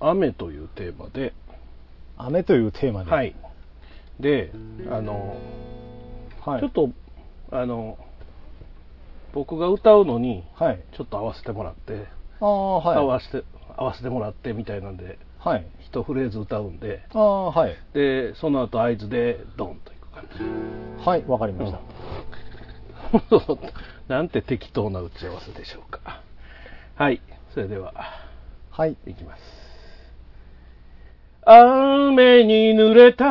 雨というテーマで、雨というテーマで。はい。で、あの、はい。ちょっと、あの、僕が歌うのに、はい。ちょっと合わせてもらって、ああ、はい。合わせて、合わせてもらってみたいなんで、はい。一フレーズ歌うんで、ああ、はい。で、その後合図でドンといく感じ。はい、わかりました。なんて適当な打ち合わせでしょうか。はい、それでは、はい。いきます。雨に濡れた。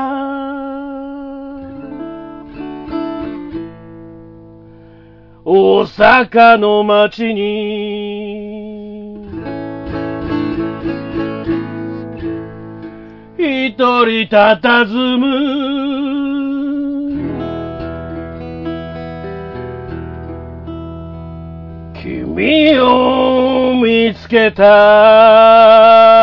大阪の街に。一人佇む。君を見つけた。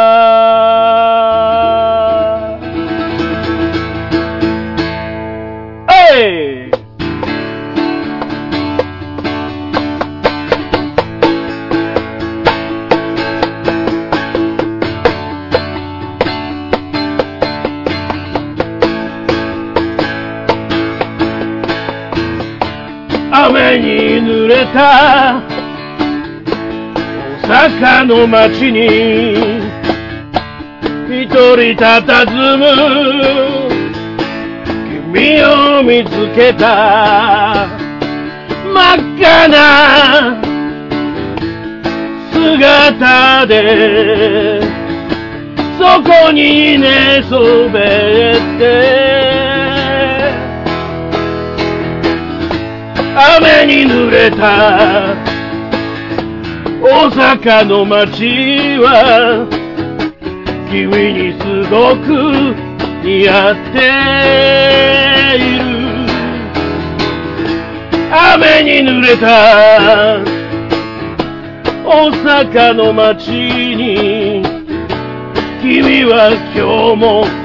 大阪の街に一人佇む。君を見つけた。真っ赤な姿でそこに寝そべって。雨に濡れた。大阪の街は君にすごく似合っている。雨に濡れた大阪の街に君は今日も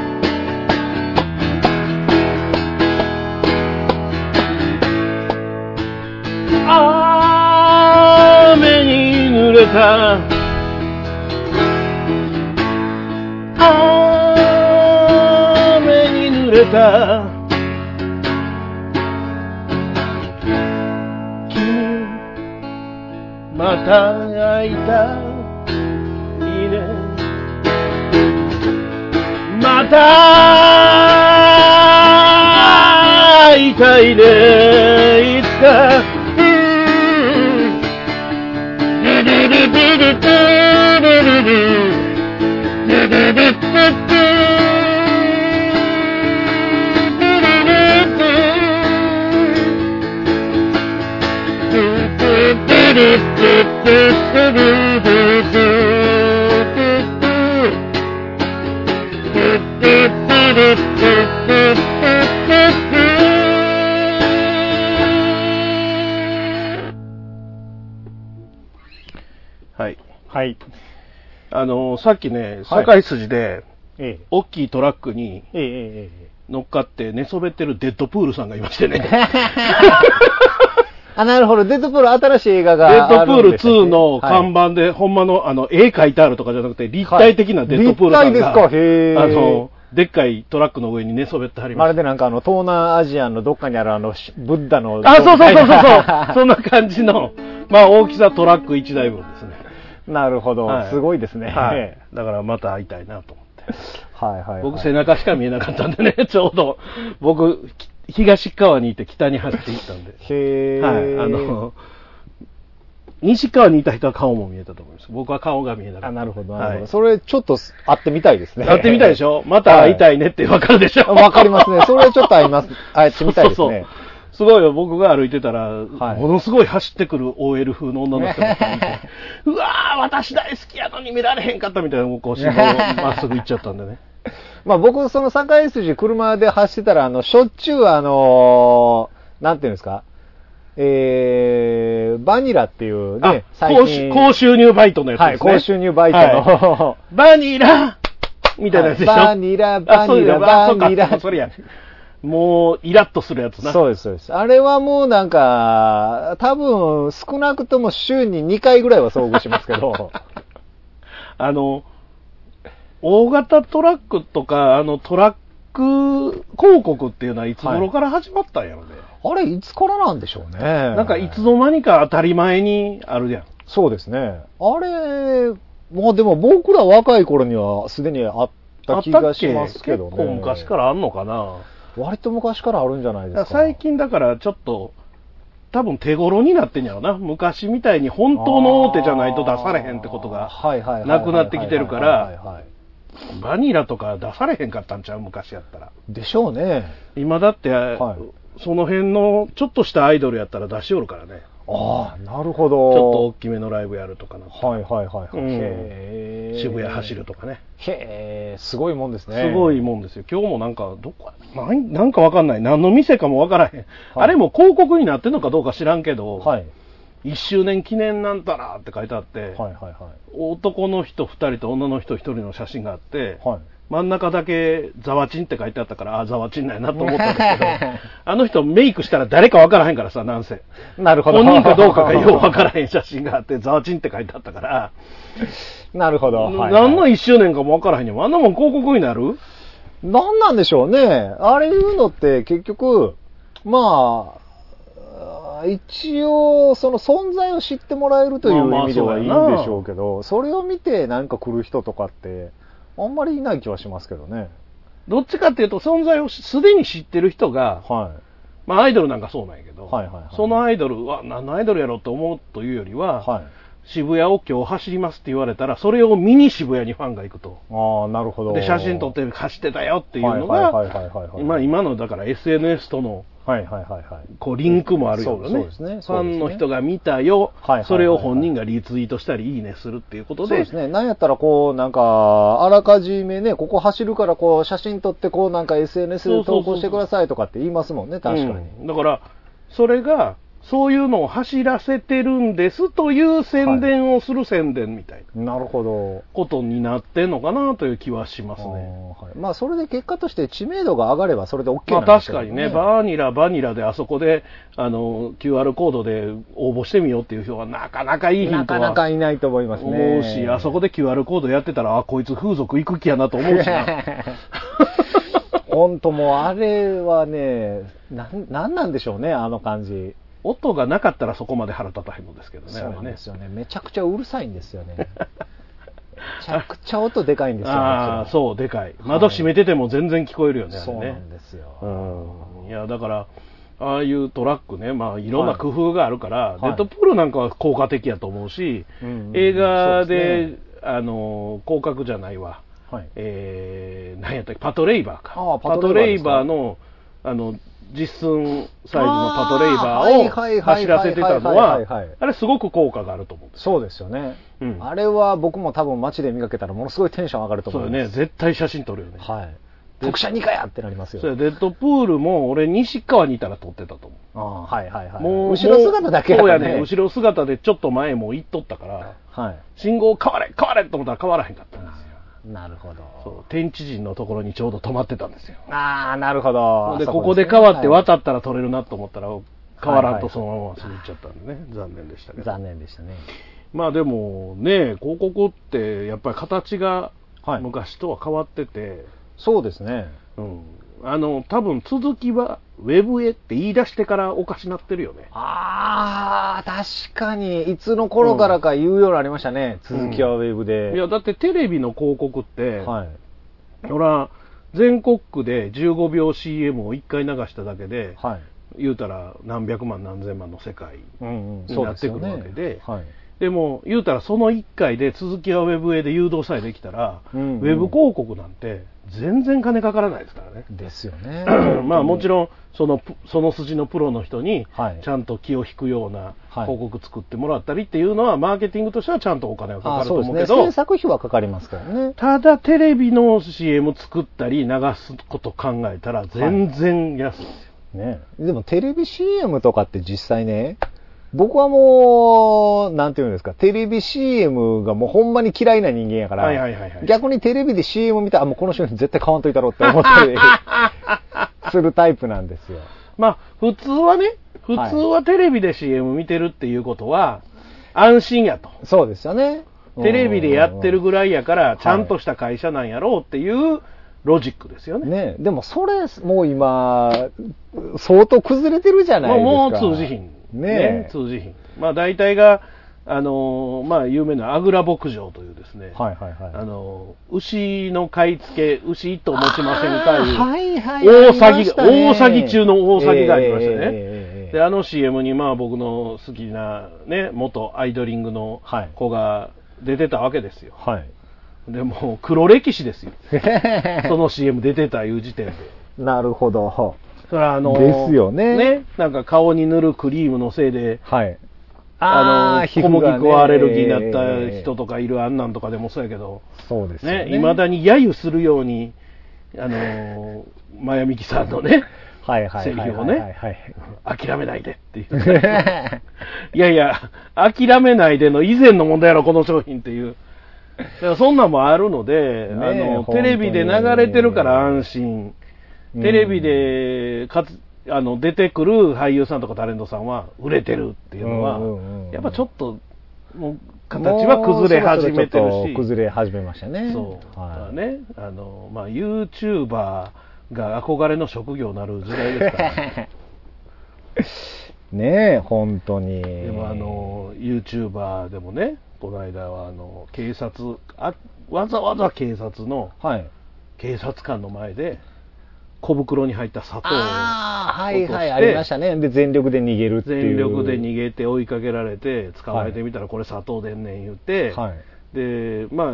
た雨に濡れた。君また会いたいね。また会いたいね。いつか Mm-hmm. あの、さっきね、はい堺筋で、え大きいトラックにえ。ええええ乗っかって寝そべってるデッドプールさんがいましてね。あ、なるほど。デッドプール新しい映画デがッドプール2あるんでしたっけの看板で、ほんまの、あの、絵描いてあるとかじゃなくて、立体的なデッドプールさんが、立体ですか？へーあの、でっかいトラックの上に寝そべってはりままするでなんかあの、東南アジアのどっかにあるあの、しブッダの。あ、そうそうそうそうそう。そんな感じの、まあ大きさトラック1台分ですね。なるほど、はいすごいですね。はい。だからまた会いたいなと思って。はいはいはい。僕背中しか見えなかったんでね、ちょうど。僕、き東側にいて北に走っていったんで。へーはい。あの、西側にいた人は顔も見えたと思います。僕は顔が見えなかった。あ、なるほど、なるほど。はいそれちょっと会ってみたいですね。会ってみたいでしょ？また会いたいねってわかるでしょ？わかりますね。それちょっと会います。会ってみたいですそうそうね。そうすごいよ、僕が歩いてたら、はい。ものすごい走ってくる OL 風の女の人がいて、うわー、私大好きやのに見られへんかったみたいな、こう、信号まっすぐ行っちゃったんでね。まあ僕、その堺筋車で走ってたら、あの、しょっちゅうあのーなんていうんですか、えー、バニラっていうあね、最高近。収高収入バイトのやつはい、ですね。高収入バイトはの、い。バニラみたいなやつでしょ、はいバニラあバニラ。バニラそれや。もう、イラッとするやつな。そうです、そうです。あれはもうなんか、多分少なくとも週に2回ぐらいは遭遇しますけど、あの、大型トラックとか、あの、トラック広告っていうのはいつ頃から始まったんやろね。あれ、いつからなんでしょうね。なんかいつの間にか当たり前にあるやん。そうですね。あれ、まあでも僕ら若い頃にはすでにあった気がしますけどね。結構昔からあんのかな。割と昔からあるんじゃないですか。最近だからちょっと、多分手頃になってんやろな。昔みたいに本当の大手じゃないと出されへんってことがなくなってきてるから、バニラとか出されへんかったんちゃう昔やったら。でしょうね。今だって、はいその辺のちょっとしたアイドルやったら出しおるからね。ああ、なるほど。ちょっと大きめのライブやるとかな。はいはいはいはい。うん渋谷走るとかね。へえ、すごいもんですね。すごいもんですよ。今日もなんか、どこなんなんかわかんない。何の店かもわからへん。あれも広告になってんのかどうか知らんけど、はい。1周年記念なんたらって書いてあって、はいはいはい。男の人2人と女の人1人の写真があって、はい。真ん中だけザワチンって書いてあったから、あ、ザワチンなんやなと思ったんですけど、あの人メイクしたら誰かわからへんからさ、なんせ。なるほど。本人かどうかが ようわからへん写真があって、ザワチンって書いてあったから、なるほど。はいはい何の1周年かもわからへんよ。あんなもん広告になる？何なんでしょうね。あれいうのって結局、まあ、一応、その存在を知ってもらえるという意味ではいいんでしょうけど、それを見てなんか来る人とかって、あんまりいない気はしますけどね。どっちかっていうと、存在をすでに知ってる人が、はまあアイドルなんかそうなんやけど、はいはいはいそのアイドルは何のアイドルやろうと思うというよりは、い。はい。渋谷を今日走りますって言われたら、それを見に渋谷にファンが行くと。ああ、なるほど。で、写真撮って走ってたよっていうのはいが、はいはいはいはいまあ今のだから SNS とのはいはいはいはい。こうリンクもあるよね。そうですねファンの人が見たよ、それを本人がリツイートしたり、いいねするっていうことで、そうですね。なんやったら、こう、なんか、あらかじめね、ここ走るから、こう、写真撮って、こう、なんか SNS で投稿してくださいとかって言いますもんね、確かに。うんだから、それが、そういうのを走らせてるんですという宣伝をする宣伝みたいななるほど。ことになってんのかなという気はしますね。はいまあ、それで結果として知名度が上がれば、それで OK まあなんですけど確かにね、バニラ、バニラであそこで、あの、QR コードで応募してみようっていう人はなかなかいいヒントはなかなかいないと思いますね。思うし、あそこで QR コードやってたら、あ、こいつ風俗行く気やなと思うしな。本当もう、あれはね、なん、なんなんでしょうね、あの感じ。音がなかったらそこまで腹立たへんのですけどね、そうなんですよね。めちゃくちゃうるさいんですよね。めちゃくちゃ音でかいんですよ。ああ、そう、でかい。窓閉めてても全然聞こえるよね、あれそうなねん。ですよ。うん。いや、だから、ああいうトラックね、まあ、いろんな工夫があるから、いデッドプールなんかは効果的やと思うし、うんうん映画でで、すあの、広角じゃないわ。はい。えー、何やったっけ、パトレイバーか。ああパパトレイバーの、あの、実寸サイズのパトレイバーをはい走らせてたのはあれすごく効果があると思うんです。そうですよね。うんあれは僕も多分街で見かけたらものすごいテンション上がるとそうよね。絶対写真撮るよね。はい。特写2かやってなりますよ。そうやデッドプールも俺西川にいたら撮ってたと思う。ああはいはいはい。もう、後ろ姿だけもうそうやね。ね、後ろ姿でちょっと前も行っとったから、はい。信号変われ、変われと思ったら変わらへんかったんですよ。なるほど。そう、天地人のところにちょうど止まってたんですよ。ああ、なるほど。で、ここで変わってはい渡ったら撮れるなと思ったら、変わらんとそのまま過ぎちゃったんでね、残念でしたけど。残念でしたね。まあでもね、広告ってやっぱり形がはい昔とは変わってて、そうですね。うん。あの、多分続きはウェブへって言い出してからおかしなってるよね。ああ、確かに、いつの頃からか言うようになりましたね。続きはウェブで。いや、だってテレビの広告って、はい。ほら、全国区で15秒 CM を1回流しただけで、はい。言うたら何百万何千万の世界。うんうん。になってくるわけではい。でも、言うたらその1回で続きはウェブへで誘導さえできたら、うんうんウェブ広告なんて全然金かからないですからね。ですよね。まあもちん。ろんそのプその筋のプロの人にはいちゃんと気を引くようなはい広告作ってもらったりっていうのはマーケティングとしてはちゃんとお金がかかあると。思うけど、制作費はかかりますからね。ただテレビの CM 作ったり流すこと考えたら全然安いですよ。ね。でもテレビ CM とかって実際ね、僕はもう、なんていうんですか、テレビ CM がもうほんまに嫌いな人間やから、はいはいはいはい逆にテレビで CM 見たら、あもうこの商品絶対買わんといたろうって思ったり するタイプなんですよ。まあ普通はね、普通はテレビで CM 見てるっていうことは安心やと。そうですよね。テレビでやってるぐらいやから、ちゃんとした会社なんやろうっていうロジックですよね。ねでもそれ、もう今、相当崩れてるじゃないですか。もう通じひん。ね通じひん。まあ大体が、あのーまあ有名なアグラ牧場というですね、はいはいはい。あのー牛の買い付け、牛一頭持ちませんかいう、はいはい。大詐欺大詐欺中の大詐欺がありましたねええええええで、あの CM にまあ僕の好きなね、元アイドリングのはい子が出てたわけですよ。はい。でもう黒歴史ですよ。その CM 出てたいう時点で。なるほど。それはあのーですよねね、なんか顔に塗るクリームのせいで、はい。あの、小麦粉アレルギーになったええ人とかいるあんなんとかでもそうやけど、そうですよね。ね、未だに揶揄するように、あの、マヤミキさんのね、はいはいはいをねはい。諦めないでっていう。いやいや、諦めないでの以前の問題やろ、この商品っていう。そんなんもあるので、ねあの、テレビで流れてるから安心。うんテレビでかつあの出てくる俳優さんとかタレントさんは売れてるっていうのは、やっぱちょっと、もう形は崩れ始めてるし、崩れ始めましたね。そう、はいね、あの、まあ、YouTuber が憧れの職業になる時代ですから、ねえ、本当に。でもあの、YouTuber でもね、この間はあの、警察あ、わざわざ警察の、はい。警察官の前で、小袋に入った砂糖をはいはい、ありましたね。で、全力で逃げるっていう。全力で逃げて追いかけられて捕まえてみたらこれ砂糖でんねん言って、はい。でまあ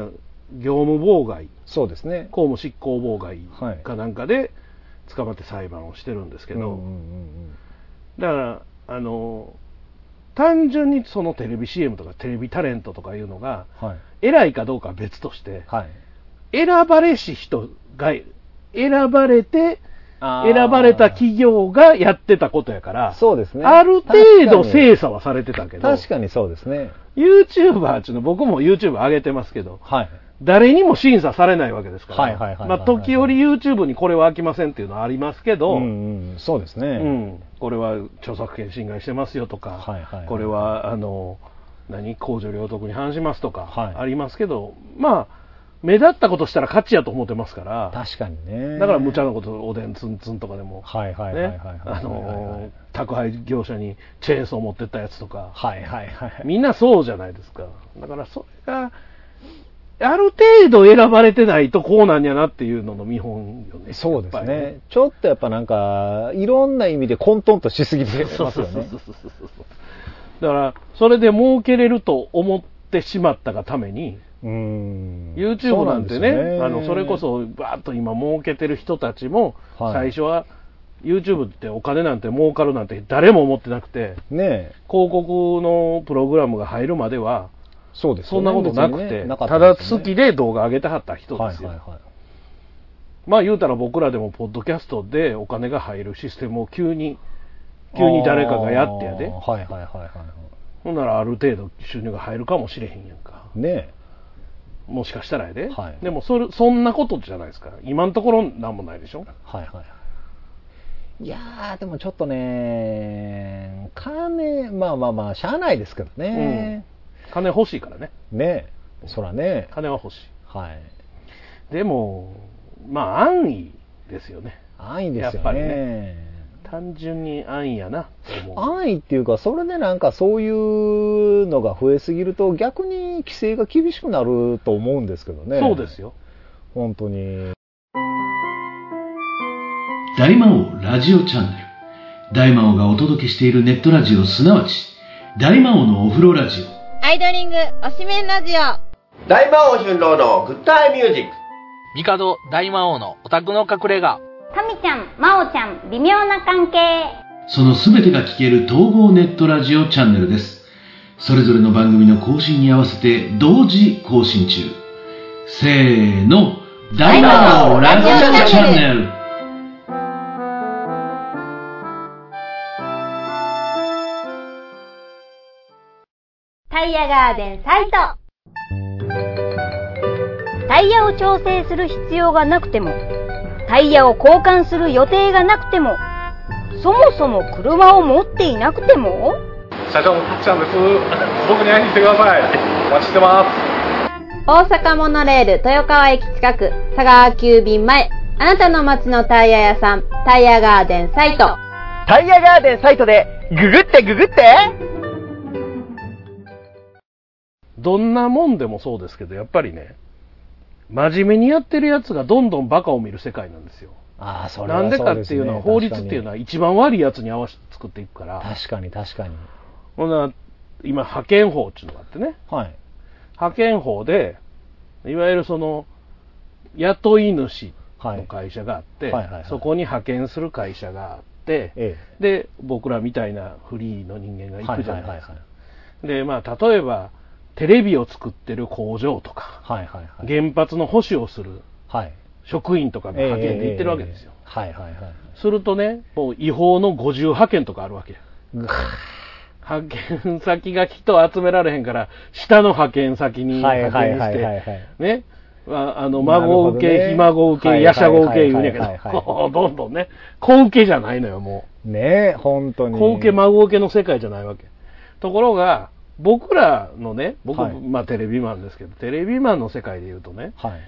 業務妨害そうですね。公務執行妨害はいかなんかで捕まって裁判をしてるんですけど、うんうんうんだからあの単純にそのテレビ CM とかテレビタレントとかいうのがうんはい。偉いかどうかは別としてはい。選ばれし人が選ばれて選ばれた企業がやってたことやからそうですね。ある程度精査はされてたけにど確かにそうですね。YouTuber っていうの僕も YouTube 上げてますけど、はい。誰にも審査されないわけですから、はいはいはいはいまあ時折 YouTube にこれは飽きませんっていうのはありますけど、うんうん、そうですね。うんこれは著作権侵害してますよとか、はいはいはいこれはあの何公序良俗に反しますとか、はいありますけど、まあ、目立ったことしたら勝ちやと思ってますから、確かにね。だから無茶なこと、おでんツンツンとかでも、はいはいはいはいあの宅配業者にチェーンソー持ってったやつとか、はいはいはい。みんなそうじゃないですか。だからそれが、ある程度選ばれてないとこうなんやなっていうのの見本よね。そうですやっぱりね。ちょっとやっぱなんか、いろんな意味で混沌としすぎてますよねそうそうそう。そうそうだから、それで儲けれると思ってしまったがために、うん。YouTube なんてね、そうですよあの、それこそ、バーッと今儲けてる人たちも、はい最初は、YouTube ってお金なんて儲かるなんて誰も思ってなくて、ねえ。広告のプログラムが入るまでは、そうですそんなことなくて、ねなかったただ好きで動画上げてはった人ですよ。はいはいはい。まあ言うたら僕らでもポッドキャストでお金が入るシステムを急に、急に誰かがやってやで。はいはいはいはいはほんならある程度収入が入るかもしれへんやんか。い。ねもしかしたらやで。はいでもそれ、そんなことじゃないですか。今のところなんもないでしょえ。はいはいはい。いやー、でもちょっとね、金、まあまあまあ、しゃあないですけどね。金欲しいからね。ねえ。そらね。金は欲しはい。い。でも、まあ安易ですよね。安易ですよやっぱりね。単純に安易やな。安易っていうか、それでなんかそういうのが増えすぎると逆に規制が厳しくなると思うんですけどね。そうですよ。本当に。大魔王ラジオチャンネル。大魔王がお届けしているネットラジオ、すなわち、大魔王のお風呂ラジオ。アイドリングおしめんラジオ大魔王春郎のグッドアイミュージック。帝大魔王のオタクの隠れ家。タミちゃん、マオちゃん、微妙な関係そのすべてが聞ける統合ネットラジオチャンネルです。それぞれの番組の更新に合わせて同時更新中。せーの、大魔王ラジオチャンネル。タイヤガーデンサイトタイヤを調整する必要がなくてもタイヤを交換する予定がなくてもそもそも車を持っていなくても？社長のたっちゃんです。僕に会いに来てください。お待ちしてます。大阪モノレール豊川駅近く佐川急便前あなたの街のタイヤ屋さんタイヤガーデンサイトタイヤガーデンサイトでググってググってどんなもんでもそうですけど、やっぱりね、真面目にやってるやつがどんどんバカを見る世界なんですよ。ああ、それなんでかっていうのは、法律っていうのは一番悪いやつに合わせて作っていくから、確かに確かに。ほな、今、派遣法っていうのがあってね、はい。派遣法で、いわゆるその、雇い主はい。の会社があって、はいはいはいそこに派遣する会社があって、えで、僕らみたいなフリーの人間がえ。行くじゃないですか。はいで、まあ、例えば、テレビを作ってる工場とか、はいはいはい。原発の保守をするはい。職員とかの派遣で行ってるわけですよ。ええ。はいはいはい。するとね、もう違法の50派遣とかあるわけ派遣先が人集められへんから、下の派遣先にはい派遣して、い。ね、ああの、孫受け、ねひ孫受け、はいやしゃご受け言うんやけどどんどんね、子受けじゃないのよ、もねえ、本当う。に。子受け、孫受けの世界じゃないわけ。ところが、僕らのね、僕、はいまあテレビマンですけど、テレビマンの世界で言うとね、はい。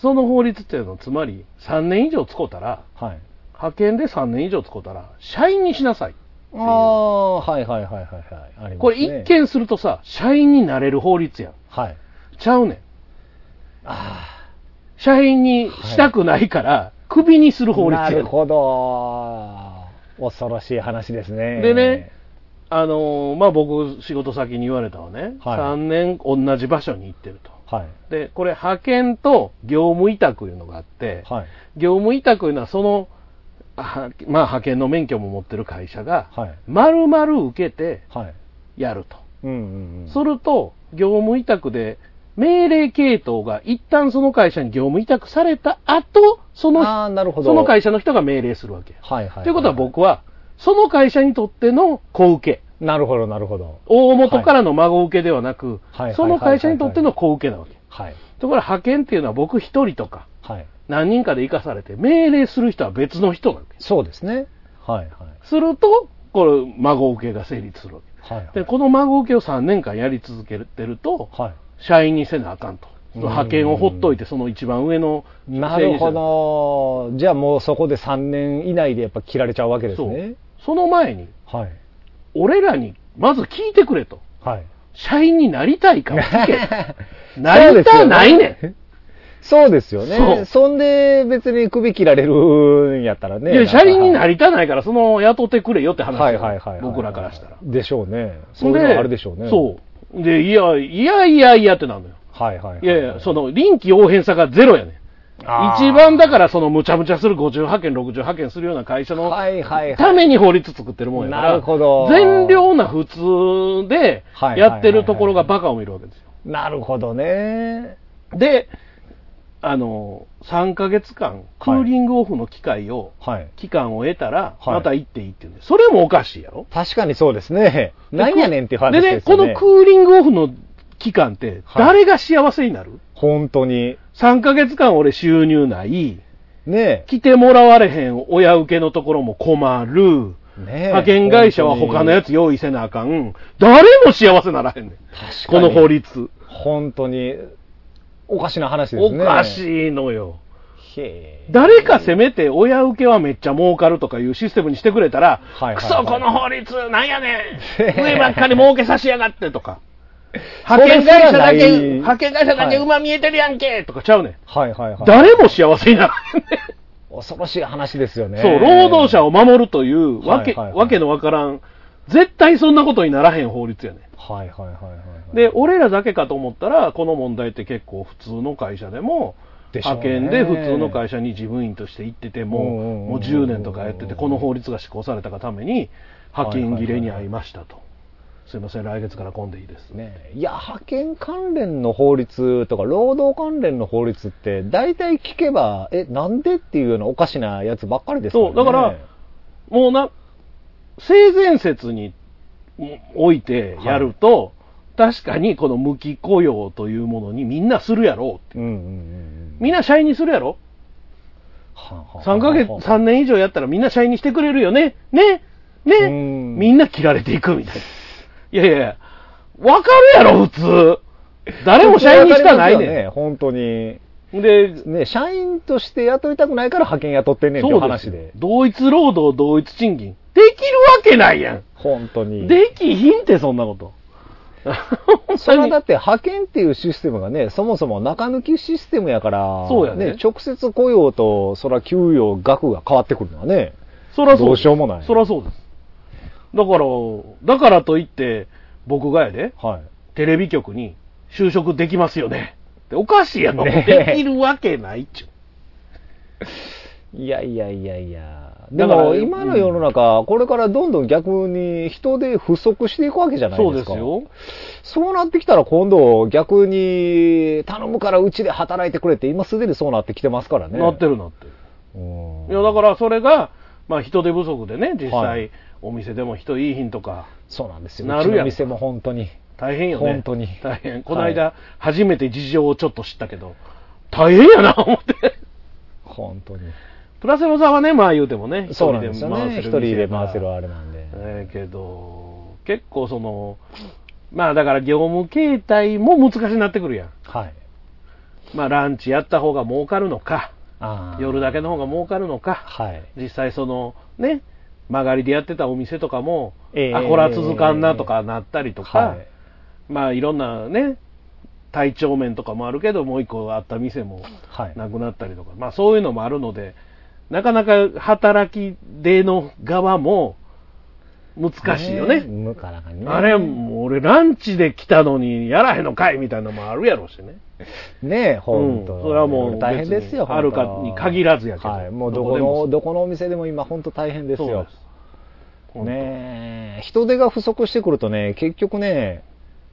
その法律っていうのは、つまり3年以上使うたら、はい。派遣で3年以上使うたら、社員にしなさい。ああ、はいはいはいはいはい。ねこれ一。見するとさ、社員になれる法律やん。はい。ちゃうねん。あ社員にしたくないから、クビにするあ。法律やん。なるほど。恐ろしい話ですね。でね、あのーまあ、僕、仕事先に言われたのはね、はい3年同じ場所に行ってると。はい。で、これ派遣と業務委託いうのがあって、はい。業務委託いうのはその、はまあ、派遣の免許も持ってる会社が、はい。丸々受けてはい。やると。うんうんうん。すると、業務委託で、命令系統が一旦その会社に業務委託された後、その、ああ、なるほど。その会社の人が命令するわけ。はいはい。ということは僕は、その会社にとっての子受け。なるほど、なるほど。大元からの孫受けではなくはい、その会社にとっての子受けなわけ。はい。ところが派遣っていうのは僕一人とか、はい。何人かで生かされて、命令する人は別の人なわけ。そうですね。はいはい。すると、これ、孫受けが成立するわけ。はいはい。で、この孫受けを3年間やり続けてると、はい。社員にせなあかんと。うん派遣をほっといて、その一番上のなるほど。じゃあもうそこで3年以内でやっぱ切られちゃうわけですね。。その前に、はい。俺らにまず聞いてくれと。はい。社員になりたいかを聞け。なりたないねん。そうですよね。そんで別に首切られるんやったらね。いや、社員になりりたないから、その雇ってくれよって話はいよはいはいはい。僕らからしたら。でしょうね。そういうのはあるでしょうね。そう。で、いや、いやいやいやってなるのよ。はいはいはい。いやいや、その、臨機応変さがゼロやね一番だから、その、むちゃむちゃする50派遣、60派遣するような会社のはいはいはい。ために法律作ってるもんやから。なるほど善良な普通ではいやってるところがバカを見るわけですよ。なるほどね。で、あの、3ヶ月間、クーリングオフの機会を、はい。期間を得たら、はいまた行っていいって言うんで、それもおかしいやろ確かにそうですね。なんやねんっていう話でね、ですよね。このクーリングオフの期間って、はい誰が幸せになる、本当に。?3 ヶ月間俺収入ない、ね来てもらわれへん親受けのところも困る、え。ねえ派遣会社は他のやつ用意せなあかん、誰も幸せならへんねん。確かにこの法律。本当に、おかしな話でおすね。かい。しいのよ。誰かせめて親受けはめっちゃ儲かるとかいうシステムにしてくれたら、はいはいはいクソこの法律なんやねん 上ばっかり儲けさしやがってとか、派遣会社だけ、派遣会社だけ馬見えてるやんけとかちゃうねん。はいはいはい。誰も幸せにならへんねん。恐ろしい話ですよね。そう、労働者を守るというわけ、はいはいはいわけのわからん、絶対そんなことにならへん法律やねん。はいはいはいはい。で、俺らだけかと思ったら、この問題って結構普通の会社でも、で派遣で普通の会社に事務員として行ってても、もう10年とかやってて、この法律が施行されたがために、派遣切れに遭いましたと。すいません、来月から混んでいいです。ねいや、派遣関連の法律とか、労働関連の法律って、大体聞けば、え、なんでっていうようなおかしなやつばっかりですね。そう、だから、もうな、性善説においてやると、確かにこの無期雇用というものにみんなするやろうって。うんうんうんうん。みんな社員にするやろはんはんはん ?3 ヶ月、3年以上やったらみんな社員にしてくれるよねねねうんみんな切られていくみたいな。いやいやわかるやろ、普通。誰も社員にしたないねん。ね、本当に。で、ね、社員として雇いたくないから派遣雇ってんねんって話で。同一労働同一賃金。できるわけないやん。本当に。できひんって、そんなこと。それはだって派遣っていうシステムがね、そもそも中抜きシステムやから、そうやね直接雇用と、そら給与額が変わってくるのはね、そらそうどうしようもないそらそうです。だから、だからといって、僕がやで、はい。テレビ局に就職できますよね。っておかしいやろ。ねできるわけないっちゅう。いやいやいやいや。でも今の世の中、これからどんどん逆に人で不足していくわけじゃないそうでか。ですすよ。そうなってきたら今度逆に頼むからうちで働いてくれって今すでにそうなってきてますからね。なってるなってる。うんいや、だからそれが、まあ人手不足でね、実際、はいお店でも人いいひんとか、そうなんですよ。なるやんうちの店も本当に。大変よね。本当に大変。この間、初めて事情をちょっと知ったけど、大変やな、思って。本当に。プラセロさんはね、まあ言うてもね、そうなんですよね。一人で回せるあれなんで。ええけど、結構その、まあだから業務形態も難しくなってくるやん。はい。まあランチやった方が儲かるのか、あー夜だけの方が儲かるのか、はい。実際そのね、曲がりでやってたお店とかも、ええあ、こら続かんなとかなったりとか、はい。まあいろんなね、体調面とかもあるけど、もう一個あった店もはい。なくなったりとか、まあそういうのもあるので、なかなか働き手の側も難しいよね。ね。あれ、もう俺ランチで来たのにやらへんのかいみたいなのもあるやろうしね。ねえ、本当、うん。それはもう大変ですよ、あるかに限らずやけど。はい。もうどこの、どこのお店でも今本当大変ですよ。す。ねえ、人手が不足してくるとね、結局ね、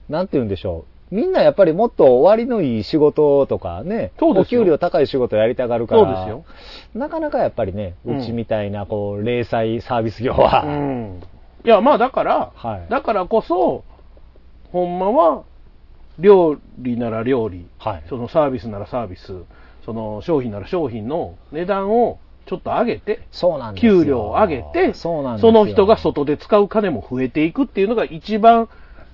なんて言うんでしょう。みんなやっぱりもっと終わりのいい仕事とかね、お給料高い仕事やりたがるから、そうですよ。なかなかやっぱりね、うん。うちみたいな、こう、零細サービス業は、うん。いや、まあだから、はい。だからこそ、ほんまは、料理なら料理、はい。そのサービスならサービス、その商品なら商品の値段をちょっと上げて、そうなんですよ。給料を上げて、そうなんですよその人が外で使う金も増えていくっていうのが一番、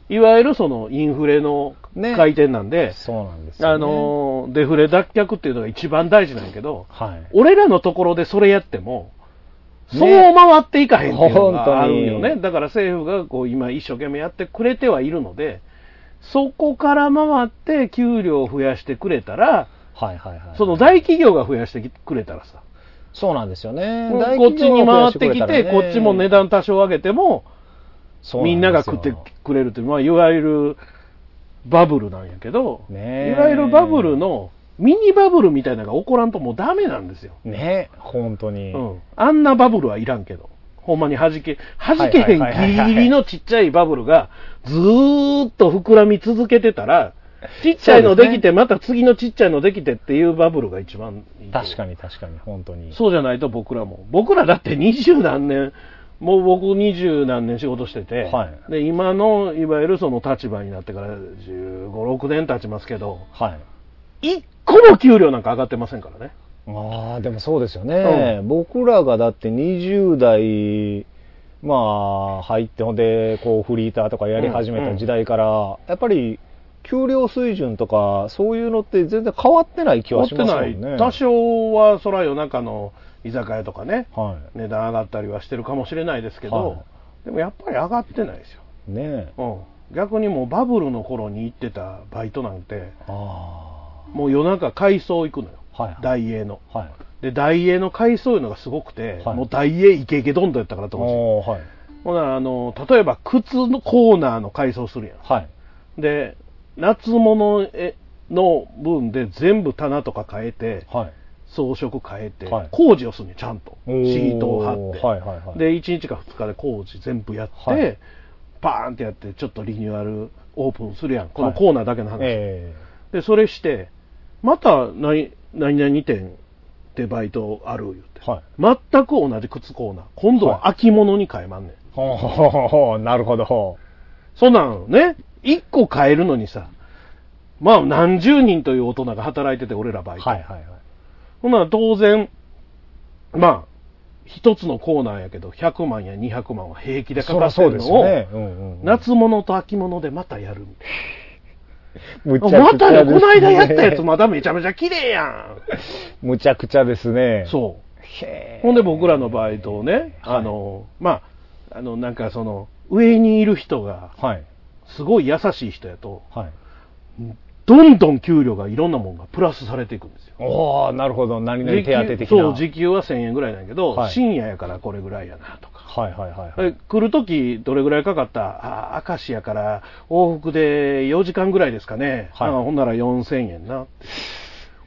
いわゆるそのインフレのね回転なんで、そうなんですよ、ね。あ、のーデフレ脱却っていうのが一番大事なんやけど、はい。俺らのところでそれやっても、ねそう回っていかへんっていうのがあるんよね。本当にだから政府がこう今一生懸命やってくれてはいるので、そこから回って給料を増やしてくれたら、はいはいはい。その大企業が増やしてくれたらさ、そうなんですよね。こ大っちに回ってきて、こっちも値段多少上げても、みんなが食ってくれるっていう、まあ、いわゆるバブルなんやけど、ねえいわゆるバブルのミニバブルみたいなのが起こらんともうダメなんですよ。ね本当に。うん。あんなバブルはいらんけど。ほんまに弾け、弾けへんギリギリのちっちゃいバブルがずーっと膨らみ続けてたら、ちっちゃいのできて、また次のちっちゃいのできてっていうバブルが一番いい。確かに確かに、本当に。そうじゃないと僕らも。僕らだって二十何年、もう僕二十何年仕事してて、はいで今のいわゆるその立場になってから15、6年経ちますけど、はい。一個も給料なんか上がってませんからね。ああ、でもそうですよね。僕らがだって20代、まあ、入って、ほんで、こう、フリーターとかやり始めた時代から、やっぱり、給料水準とか、そういうのって全然変わってない気はしますもんね。持ってない。多少は、そら夜中の居酒屋とかね、は値段上がったりはしてるかもしれないですけど、はいでもやっぱり上がってないですよ。い。ねえ。うん。逆にもうバブルの頃に行ってたバイトなんて、あもう夜中改装行くのよ。あ。はい。大英の。はい。で、大英の改装いうのがすごくて、はいもう大英イケイケどんどんやったからと思うんですよ。おーはい。ほな、あの、例えば靴のコーナーの改装するやはい。ん。で、夏物への分で全部棚とか変えて、はい。装飾変えて、はい工事をするねちゃんと。シおーートを貼って。はいはいはい。で、1日か2日で工事全部やって、はいバーンってやって、ちょっとリニューアルオープンするやん。このはいコーナーだけの話。えで、それして、また何、何々店ってバイトある言って。えはい。全く同じ靴コーナー。今度は秋物に変えまんねん。ほうほうほうほうなるほど。そんなんね、1個変えるのにさ、まあ何十人という大人が働いてて、俺らバイト。はいはいはい。ほんなら当然、まあ、一つのコーナーやけど、100万や200万は平気でかかってるのを、ね。うんうんうん夏物と秋物でまたやるみたい むちゃまたね、くちゃですね。この間やったやつまだめちゃめちゃ綺麗やん。むちゃくちゃですね。そう。へーほんで僕らの場合とね、はいあの、まあ、あの、なんかその、上にいる人が、はい。すごい優しい人やと、はい。どんどん給料がいろんなもんがプラスされていくんですよ。おー、なるほど。何々手当的な。そう、時給は1000円ぐらいなんやけど、はい深夜やからこれぐらいやなとか。はいはいはいはい。え来るときどれぐらいかかった？あ、明石やから往復で4時間ぐらいですかね。はいあほんなら4000円な。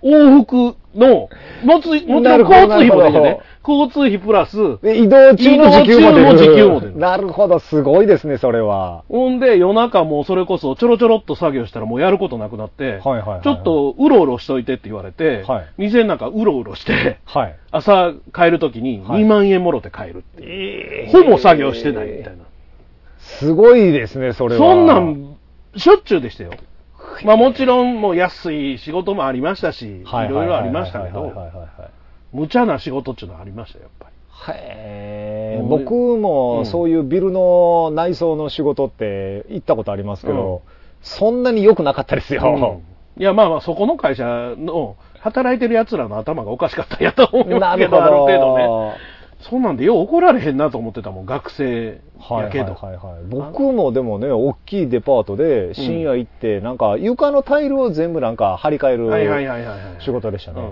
往復の、もつ、も交通費も出ね。交通費プラス、で移動中の時給も出る。時給も出るなるほど、すごいですね、それは。ほんで夜中もそれこそちょろちょろっと作業したらもうやることなくなって、はいはいはいはいちょっとうろうろしといてって言われて、はい店の中うろうろして、はい。朝帰るときにはい2万円もろて帰るっていう。ほぼ作業してないみたいな。すごいですね、それは。そんなん、しょっちゅうでしたよ。まあもちろんもう安い仕事もありましたし、いはいろいろありましたけど、無茶な仕事っていうのはありましたよ、やっぱり。へ僕もそういうビルの内装の仕事って行ったことありますけど、そんなに良くなかったですよ。いや、まあまあ、そこの会社の働いてる奴らの頭がおかしかったんやと思いますけど、ある程度ね。そんなんでよう怒られへんなと思ってたもん、学生はいはいやけど。はいはい、僕もでもね、大きいデパートで深夜行って、なんか床のタイルを全部なんか張り替えはいはいはいるはいはい。仕事でしたね。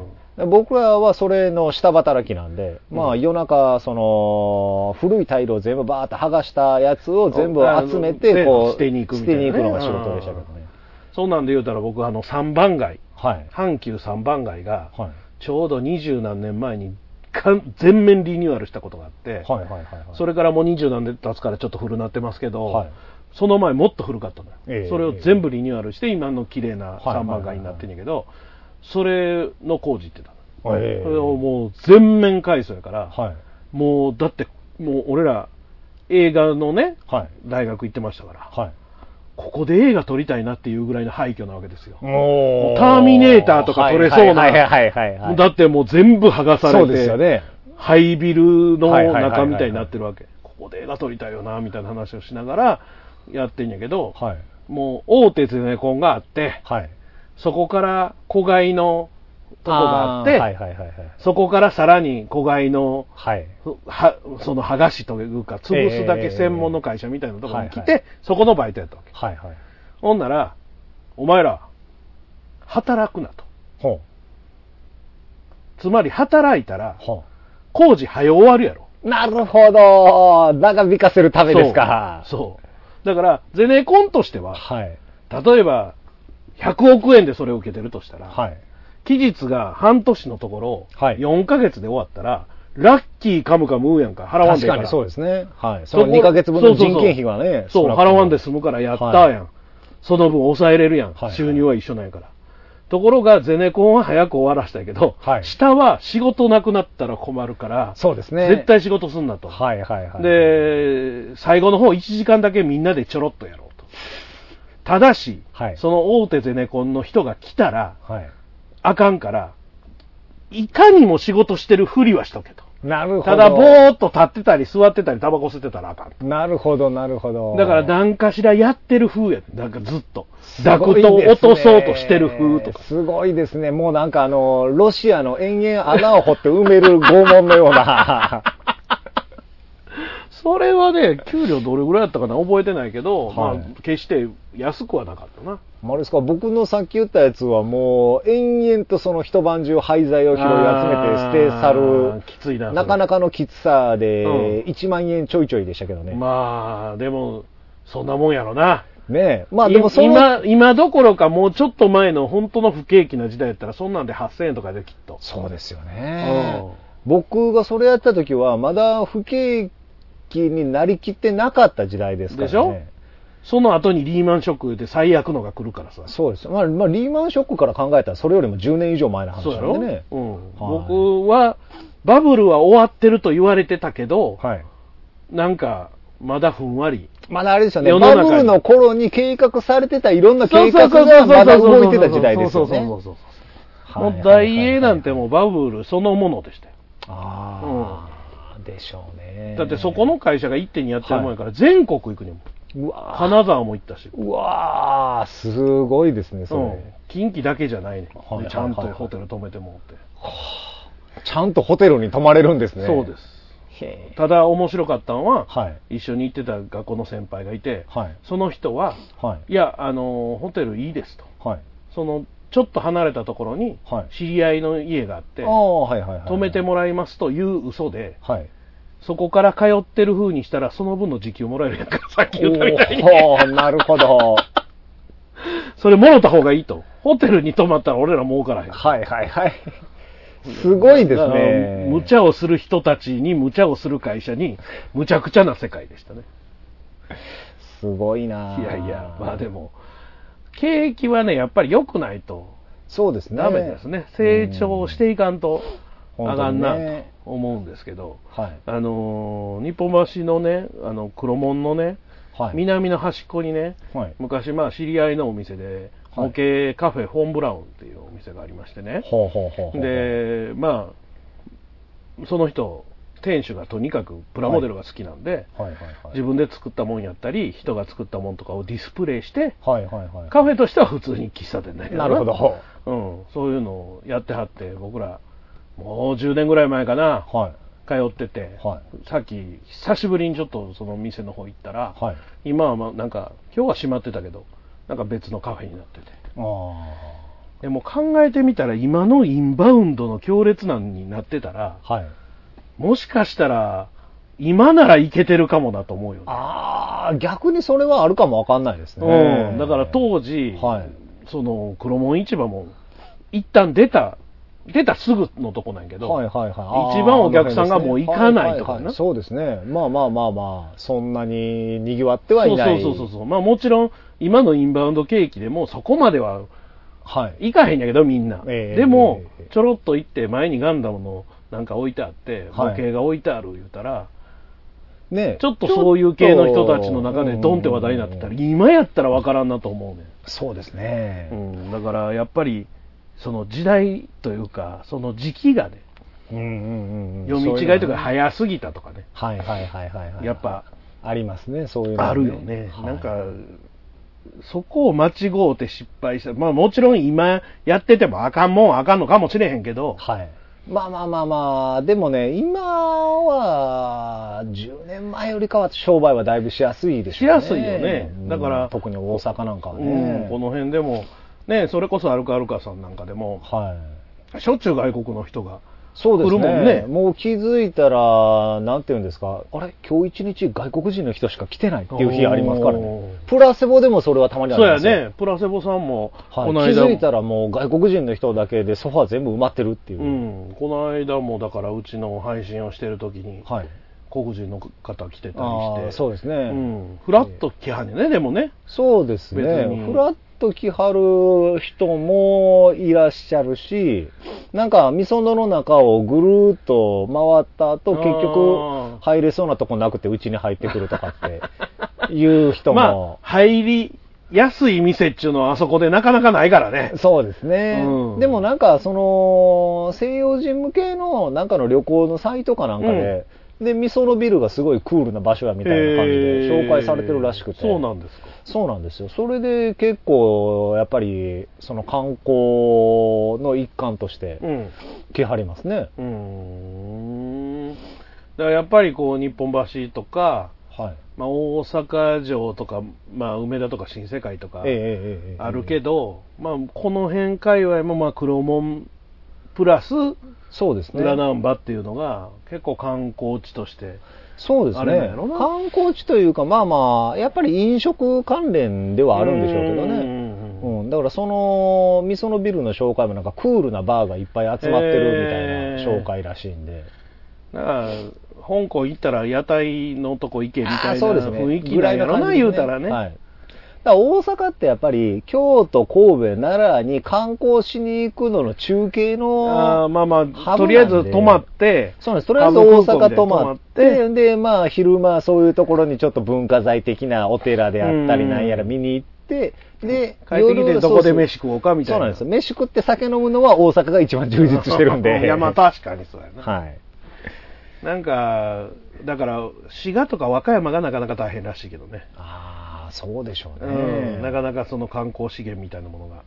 僕らはそれの下働きなんで、まあ夜中、その、古いタイルを全部バーって剥がしたやつを全部集めあて、のこう、捨てに行くみたいなね捨てに行くのが仕事でしたけどね。そんなんで言うたら僕、あの、三番街、はい。阪急三番街が、はい。ちょうど二十何年前に全面リニューアルしたことがあって、はいはいはいはい。それからもう二十何年経つからちょっと古なってますけど、はいその前もっと古かったのよ、ええそれを全部リニューアルして今の綺麗な三番街になってんやけど、それの工事行ってたの、ええそれをもう全面改装やから、はい。もうだってもう俺ら映画のねはい。大学行ってましたから、はい。ここで映画撮りたいなっていうぐらいの廃墟なわけですよ、もターミネーターとか撮れそうなはいはいはいはいはい。だってもう全部剥がされてね。廃ビルの中みたいになってるわけ。ここで映画撮りたいよな、みたいな話をしながらやってんやけど、はい。もう大手ゼネコンがあって、はい。そこから子飼いのとこがあって、ーはいはいはいはい。そこからさらに子飼いの、はい。はその剥がしというか、潰すだけ専門の会社みたいなところに来て、ええはいそこのバイトやったわけ。はいはい。ほんなら、お前ら、働くなと。ほつまり働いたら工事早終わるやろ。う。なるほど。長引かせるためですか。そう。そう。だから、ゼネコンとしては、はい。例えば、100億円でそれを受けてるとしたら、はい。期日が半年のところ、はい4ヶ月で終わったら、ラッキーカムカムやんか、払わんでいいか。確からにそうですね。はい。そのそこ2ヶ月分の人件費がね。そう、少なくとも払わんで済むからやったはいやん。その分抑えれるやん。はい収入は一緒なんやから。ところが、ゼネコンは早く終わらしたいけど、はい下は仕事なくなったら困るから、そうですね。絶対仕事すんなと。はいはいはい。、で、最後の方1時間だけみんなでちょろっとやろうと。ただし、はいその大手ゼネコンの人が来たら、はい。あかんから、いかにも仕事してるふりはしとけと。なるほど。ただ、ぼーっと立ってたり座ってたりタバコ吸ってたらあかんと。なるほど、なるほど。だから何かしらやってる風や。なんかずっと。すダクトを落とそうとしてる風とか。すごいですね。もうなんかあの、ロシアの延々穴を掘って埋める拷問のような。それはね、給料どれぐらいだったかな覚えてないけど、はいまあ、決して安くはなかったな。あれですか、僕のさっき言ったやつはもう、延々とその一晩中廃材を拾い集めて捨て去る、きついな。なかなか。かのきつさで、う1万円ちょいちょいでしたけどね。まあ、でも、そんなもんやろな。ねえ。まあでもいその、今、今どころかもうちょっと前の本当の不景気な時代やったら、そんなんで8000円とかできっと。そうですようねん。僕がそれやった時は、まだ不景気になりきってなかった時代ですからね。でしょ？その後にリーマンショックで最悪のが来るからさ。そうです。まあ、まあ、リーマンショックから考えたら、それよりも10年以上前の話なんでね。うん、はい僕は、バブルは終わってると言われてたけど、はい。なんか、まだふんわり。まだあれですよね、バブルの頃に計画されてたいろんな計画がまだ動いてた時代ですよね。そうそうそうそう。はいもう大英なんてもうバブルそのものでしたよ。ああ、でしょうね。だってそこの会社が一手にやってるもんやから、全国行くねん。うわー金沢も行ったし。うわー、すごいですね、それ。うん。近畿だけじゃないね。はいちゃんとホテル泊めてもらって。ちゃんとホテルに泊まれるんですね。そうです。ただ面白かったのは、はい。一緒に行ってた学校の先輩がいて、はい。その人は、はい。いや、あの、ホテルいいですと。はい。その、ちょっと離れたところにはい、知り合いの家があって、ああ、はいはいはい。泊めてもらいますという嘘で、はい。そこから通ってる風にしたら、その分の時給もらえるやんか、さっき言ったみたいに。おーなるほど。それもろた方がいいと。ホテルに泊まったら俺ら儲からへん。はいはいはい。すごいですだからね。無茶をする人たちに無茶をする会社に、無茶苦茶な世界でしたね。すごいないやいや、まあで。も、景気はね、やっぱり良くないとそうですね。ダメですね。成長していかんとうんあかんなと思うんですけど、はい。あのー日本橋のね、あの黒門のね、はい。南の端っこにね、はい。昔まあ知り合いのお店で、はい模型カフェフォンブラウンっていうお店がありましてね。で、まあ、その人、店主がとにかくプラモデルが好きなんで。自分で作ったもんやったり、人が作ったもんとかをディスプレイして、はいはいはい。カフェとしては普通に喫茶店だけどなるほど。うん、そういうのをやってはって、僕ら、もう10年ぐらい前かな、はい。通ってて、はさっき、久しぶりにちょっとその店の方行ったら、はい。今はまあなんか、今日は閉まってたけど、なんか別のカフェになってて。あでも考えてみたら、今のインバウンドの強烈なんになってたら、あ。はい。もしかしたら、今ならいけてるかもなと思うよね。ああ、逆にそれはあるかもわかんないですね。うん、だから当時、はい。その黒門市場も、一旦出た、出たすぐのとこなんやけど、はいはいはい。一番お客さんがもう行かないとかなはははそうですね。まあまあまあまあ、そんなに賑わってはいない。そうそうそうそう。まあもちろん、今のインバウンド景気でもそこまでははい。行かへんやけど、みんな。ええでもええ、ちょろっと行って、前にガンダムのなんか置いてあって、模はい型が置いてある言うたら、ねちょっとそういう系の人たちの中でドンって話題になってたら、うん今やったらわからんなと思うねそうですね。ん。うん。だからやっぱり、その時代というか、その時期がね、うんうんうんうん。読み違いとかい。早すぎたとかね、はいはいはいはいはい。やっぱありますね、そういうの、あるよね。はいなんか、そこを間違うて失敗した。まあもちろん今やっててもあかんもんあかんのかもしれへんけど、はい。まあまあまあまあ、でもね、今は、10年前よりかは商売はだいぶしやすいでしょうね。しやすいよねだからうん特に大阪なんかはうね。ん、この辺でも、ね、それこそアルカアルカさんなんかでも、はい。しょっちゅう外国の人が、そうですね。もんねもう気づいたら、なんていうんですか、あれ、今日一日外国人の人しか来てないっていう日ありますからおねー。プラセボでもそれはたまにありそうや。ね、プラセボさんも、はい、この間気づいたらもう外国人の人だけでソファー全部埋まってるっていう。うん、この間もだからうちの配信をしてる時に、はい。黒人の方来てたりあして、あそうですね。うん、フラッと来はんねんね、でもね。そうですね。フラッと来はる人もいらっしゃるし、なんか、みそのの中をぐるーっと回った後、結局、入れそうなとこなくて、うちに入ってくるとかって、いう人 まあも、、入りやすい店っちゅうのはあそこでなかなかないからね。そうですね。うんでもなんか、その、西洋人向けのなんかの旅行のサイトかなんかで、で、みそのビルがすごいクールな場所やみたいな感じで紹介されてるらしくて。そうなんですか。そうなんですよ。それで結構、やっぱり、その観光の一環としてうん。来はりますね。うーん。だからやっぱりこう、日本橋とか、はい。まあ、大阪城とか、まあ、梅田とか新世界とかあるけど、まあ、この辺界隈もまあ黒門プラスそうですね。裏難波っていうのが結構観光地としてそうですね。観光地というか、まあまあ、やっぱり飲食関連ではあるんでしょうけどね。うんだからその、みそのビルの紹介もなんかクールなバーがいっぱい集まってるみたいな紹介らしいんで。だから香港行ったら屋台のとこ行けみたいな雰囲気ぐらいの感じです言うたらね、はい。大阪ってやっぱり京都、神戸、奈良に観光しに行くのの中継あのーまあまあ、とりあえず泊まって、そうなんです。とりあえず大阪泊まって、で、まあ、昼間そういうところにちょっと文化財的なお寺であったりうんなんやら見に行って、で、帰ってきて夜どこで飯食おうかみたいな。そうなんですよ。飯食って酒飲むのは大阪が一番充実してるんで。いや、まあ確かにそうやな。はい。なんか、だから、滋賀とか和歌山がなかなか大変らしいけどね。あそうでしょううね。ん、なかなかその観光資源みたいなものが。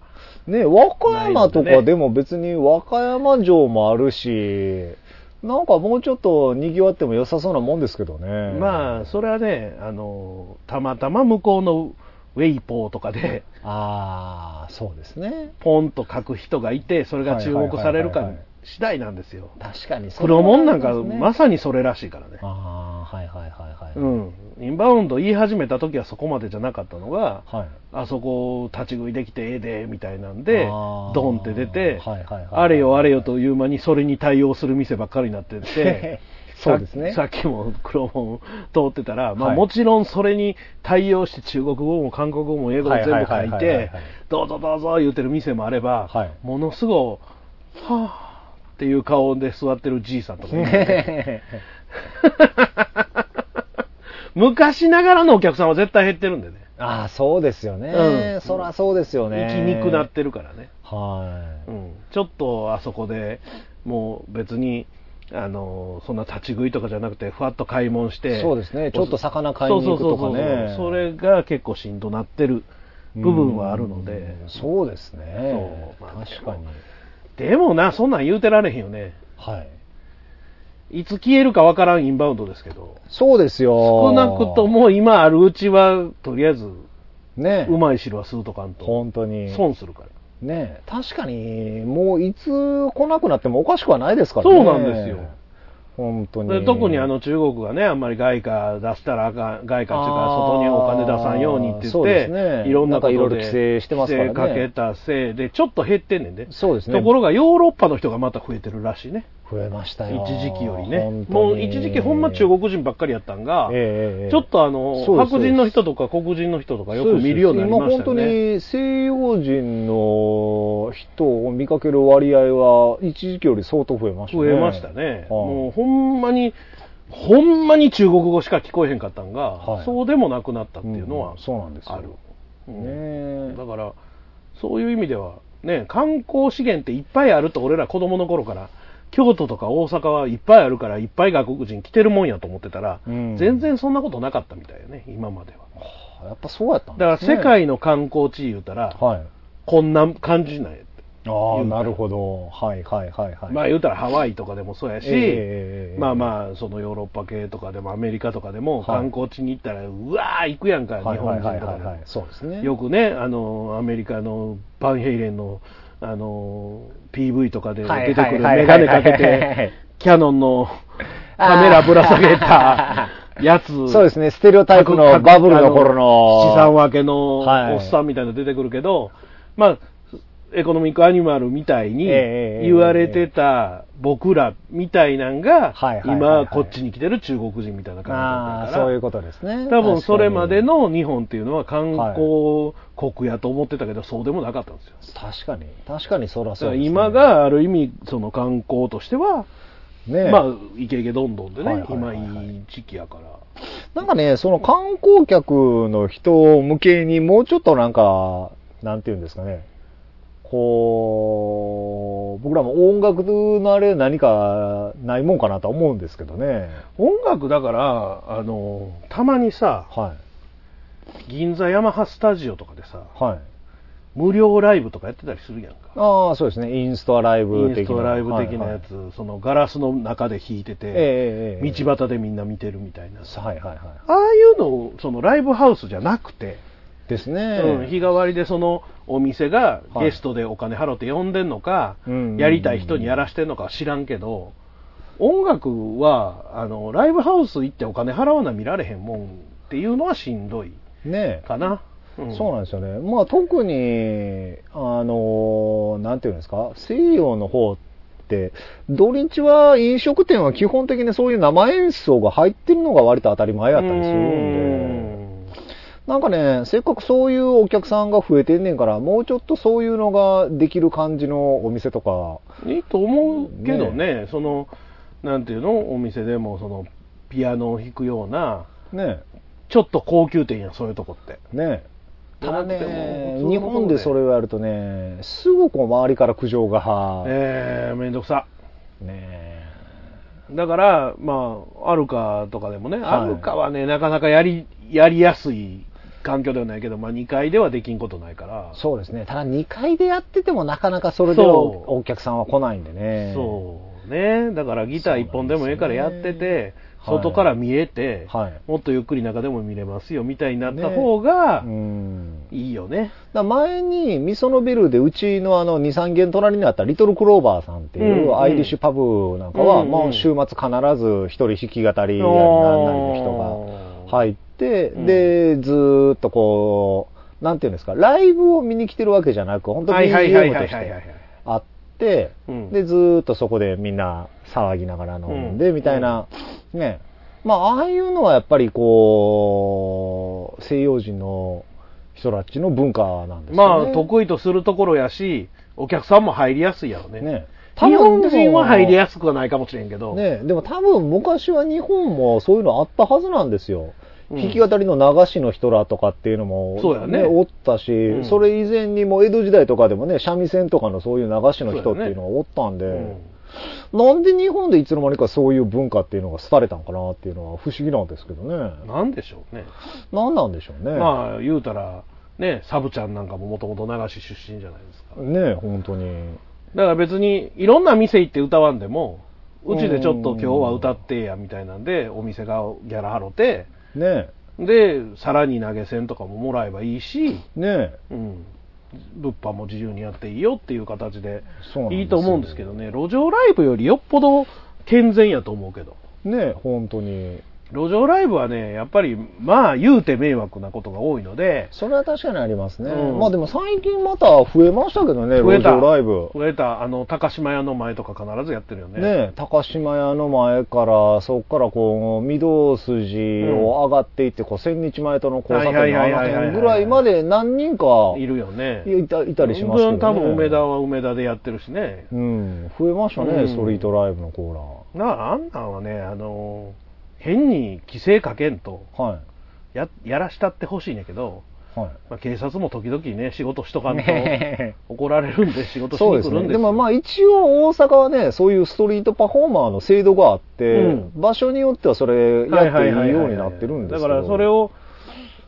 ね、和歌山とかでも別に和歌山城もあるし、なんかもうちょっと賑わっても良さそうなもんですけどね。まあ、それはね、あの、たまたま向こうのウェイポーとかで、ああ、そうですね。ポンと書く人がいて、それが注目されるか次第なんですよ。確かにそれは黒門なんかまさにそれらしいからね。ああ、はいはいはいはい。うん。インバウンド言い始めた時はそこまでじゃなかったのが、はい。あそこ立ち食いできてええで、みたいなんでドンって出て、はいはいはいあれよあれよという間にそれに対応する店ばっかりになってて、そうですねさっきも黒門通ってたら、まあはいもちろんそれに対応して中国語も韓国語も英語も全部はい書いて、どうぞどうぞ言うてる店もあれば、はいものすごい、はぁっていう顔で座ってるじいさんとかね 昔ながらのお客さんは絶対減ってるんでね。ああ、そうですよね。うんそらそうですよね。生きにくなってるからね。はうん、ちょっとあそこでもう別にあのそんな立ち食いとかじゃなくてふわっと買い物してそうですねちょっと魚買いに行くとかねそうそうそうそうそれが結構しんどなってるい。部分はあるのでうんそうですね。そうまあ確かに。でもなそんなん言うてられへんよねはい。いつ消えるかわからんインバウンドですけどそうですよ。少なくと。も今あるうちはとりあえずね。うまい汁は吸うとかんと本当に。損するからね確かに、もういつ来なくなってもおかしくはないですからね。そうなんですよ。本当に。で特にあの中国がね、あんまり外貨出したらあかん、外貨っていうか、外にお金出さんようにって言って、ねいろんなことでなんかいろいろ規制してますからね規制かけたせいで、ちょっと減ってんねんで。そうですね。ところがヨーロッパの人がまた増えてるらしいね。増えましたよ。一時期よりねもう一時期ほんま中国人ばっかりやったんが、ええええちょっとあの、白人の人とか黒人の人とかよく見るようになりましたよ今本当ね。に西洋人の人を見かける割合は一時期より相当増えましたね。増えましたね。はいもうほんまに、ほんまに中国語しか聞こえへんかったんが、はいそうでもなくなったっていうのはんそうなんですよ。ねえだから、そういう意味では、ね、観光資源っていっぱいあると、俺ら子供の頃から、京都とか大阪はいっぱいあるから、いっぱい外国人来てるもんやと思ってたら、うん全然そんなことなかったみたいよね、今までは。やっぱそうやったんだから。世界の観光地言うたら、はい。こんな感じなんやって。ああ、なるほど。はいはいはいはい。まあ言うたらハワイとかでもそうやし、ええまあまあ、そのヨーロッパ系とかでもアメリカとかでもはい観光地に行ったら、うわー行くやんか、日はいはい本人とか。そうですね。よくね、あの、アメリカのバンヘイレンの、あの、PV とかではい出てくるはいメガネかけて、キャノンのカメラぶら下げたやつ。そうですね、ステレオタイプのバブルの頃の。資産分けのはいおっさんみたいなの出てくるけど、まあ、エコノミックアニマルみたいにええ言われてた僕らみたいなんが今こっちに来てる中国人みたいな感じだから。そういうことですね。多分それまでの日本っていうのは観光国やと思ってたけどそうでもなかったんですよ。に。確かに。確かにそらそうですね。今、がある意味その観光としてはね、まあイケイケどんどんではいねいはいはい。いい時期やから。なんかね、その観光客の人向けにもうちょっとなんか、なんていうんですかね、こう、僕らも音楽のあれ何かないもんかなとは思うんですけどね。音楽だからあのたまにさはい。銀座ヤマハスタジオとかでさはい。無料ライブとかやってたりするやんかああ、そうですね。インストアライイブ的な。ンストライブ的なやつ、はいはいそのガラスの中で弾いてて、ええええええ道端でみんな見てるみたいなさ、はいはいはい。ああいうのをそのライブハウスじゃなくて、ですね。うん、日替わりでそのお店がはい。ゲストでお金払って呼んでんのか、うん。やりたい人にやらしてんのかは知らんけど、音楽はあのライブハウス行ってお金払わな見られへんもんっていうのはしんどい。ねかな。そうなんですよね。まあ特に、あの、なんていうんですか、西洋の方って、土日は飲食店は基本的にそういう生演奏が入ってるのが割と当たり前やったりするんで、なんかね、せっかくそういうお客さんが増えてんねんから、もうちょっとそういうのができる感じのお店とか、いいと思うけどね、その、なんていうの、お店でもそのピアノを弾くような、ね、ちょっと高級店や、そういうとこって。ね。ただね、も日本でそれをやるとね、すぐこう周りから苦情が、えー、めんどくさ。ねだから、まあ、アルカとかでもね、はいアルカはね、なかなかやり、やりやすい環境ではないけど、まあ2階ではできんことないから。そうですね。ただ2階でやっててもなかなかそれでそうお客さんは来ないんでね。そうね。だからギター一本でもええからやってて、はい外から見えて、はい。もっとゆっくり中でも見れますよみたいになった方がうん。いいよね。だから前に、みそのビルでうちのあの2、3軒隣にあったリトルクローバーさんっていううんアイリッシュパブなんかは、うんもう週末必ず一人弾き語りやなんなりの人が入って、うんで、ずーっとこう、なんていうんですか、ライブを見に来てるわけじゃなく、本当に BGM としてあって、うんで、ずーっとそこでみんな騒ぎながら飲んで、うんみたいな、ね。まあ、ああいうのはやっぱりこう、西洋人の人たちの文化なんですね。あ、得意とするところやし、お客さんも入りやすいやろね。ね。日本人は入りややすくはないかもしれんけど。ね、でも多分昔は日本もそういうのあったはずなんですよ。うん弾き語りの流しの人らとかっていうのも、そうやねおったし、うんそれ以前にも江戸時代とかでもね、三味線とかのそういう流しの人っていうのがおったんで、うんなんで日本でいつの間にかそういう文化っていうのが廃れたんかなっていうのは不思議なんですけどね。なんでしょうね。何なんでしょうね。まあ、言うたら、ね、サブちゃんなんかももともと流し出身じゃないですか。ね本当に。だから別に、いろんな店行って歌わんでも、うちでちょっと今日は歌ってや、みたいなんで、お店がギャラ払って、ねで、さらに投げ銭とかももらえばいいし、ねうん。物販も自由にやっていいよっていう形でそうなんですよいいと思うんですけどね、路上ライブよりよっぽど健全やと思うけど。ね本当に。路上ライブはね、やっぱり、まあ、言うて迷惑なことが多いので、それは確かにありますね。うんまあでも最近また増えましたけどね、路増えた上ライブ。増えた、あの、高島屋の前とか必ずやってるよね。ね、高島屋の前から、そこからこう、御堂筋を上がっていって、こう、千日前との交差点のあの辺ぐらいまで何人かいるよね。いたいたりしますけどね。多分梅田は梅田でやってるしね。うん、増えましたね、うんストリートライブのコーなあ、あんなんはね、あの、変に規制かけんと、ラ。はい。や、やらしたってほしいんやけど、はい。まあ、警察も時々ね、仕事しとかんとね怒られるんで仕事しそうですね。に来るんですよでもまあ一応大阪はね、そういうストリートパフォーマーの制度があって、うん場所によってはそれやっていいようになってるんですよ。だからそれを、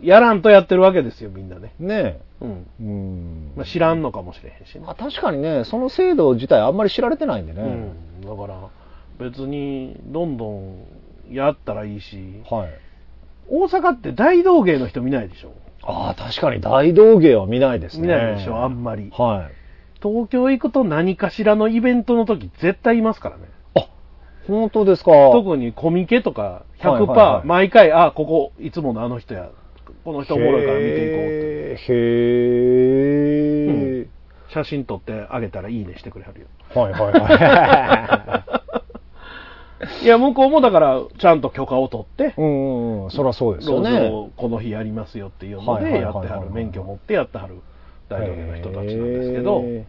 やらんとやってるわけですよ、みんなね。ねうん。うん。まあ、知らんのかもしれへんしね。あ確かにね、その制度自体あんまり知られてないんでね。うん。だから、別に、どんどんやったらいいし、はい。大阪って大道芸の人見ないでしょ？ああ、確かに大道芸は見ないですね。見ないでしょ、あんまり。はい。東京行くと何かしらのイベントの時絶対いますからね。本当ですか。特にコミケとか100%、はいはいはい毎回、あ、ここいつものあの人や、この人おもろいから見ていこうって。へーへ写真撮ってあげたらいいねしてくれはるよ。ー。はいはいはい や、向こうもだから、ちゃんと許可を取って、い。うんうんうん、そりゃそうですよ路ね。上この日やりますよっていうのでやってはる、免許持ってやってはる大道芸の人たちなんですけど、へ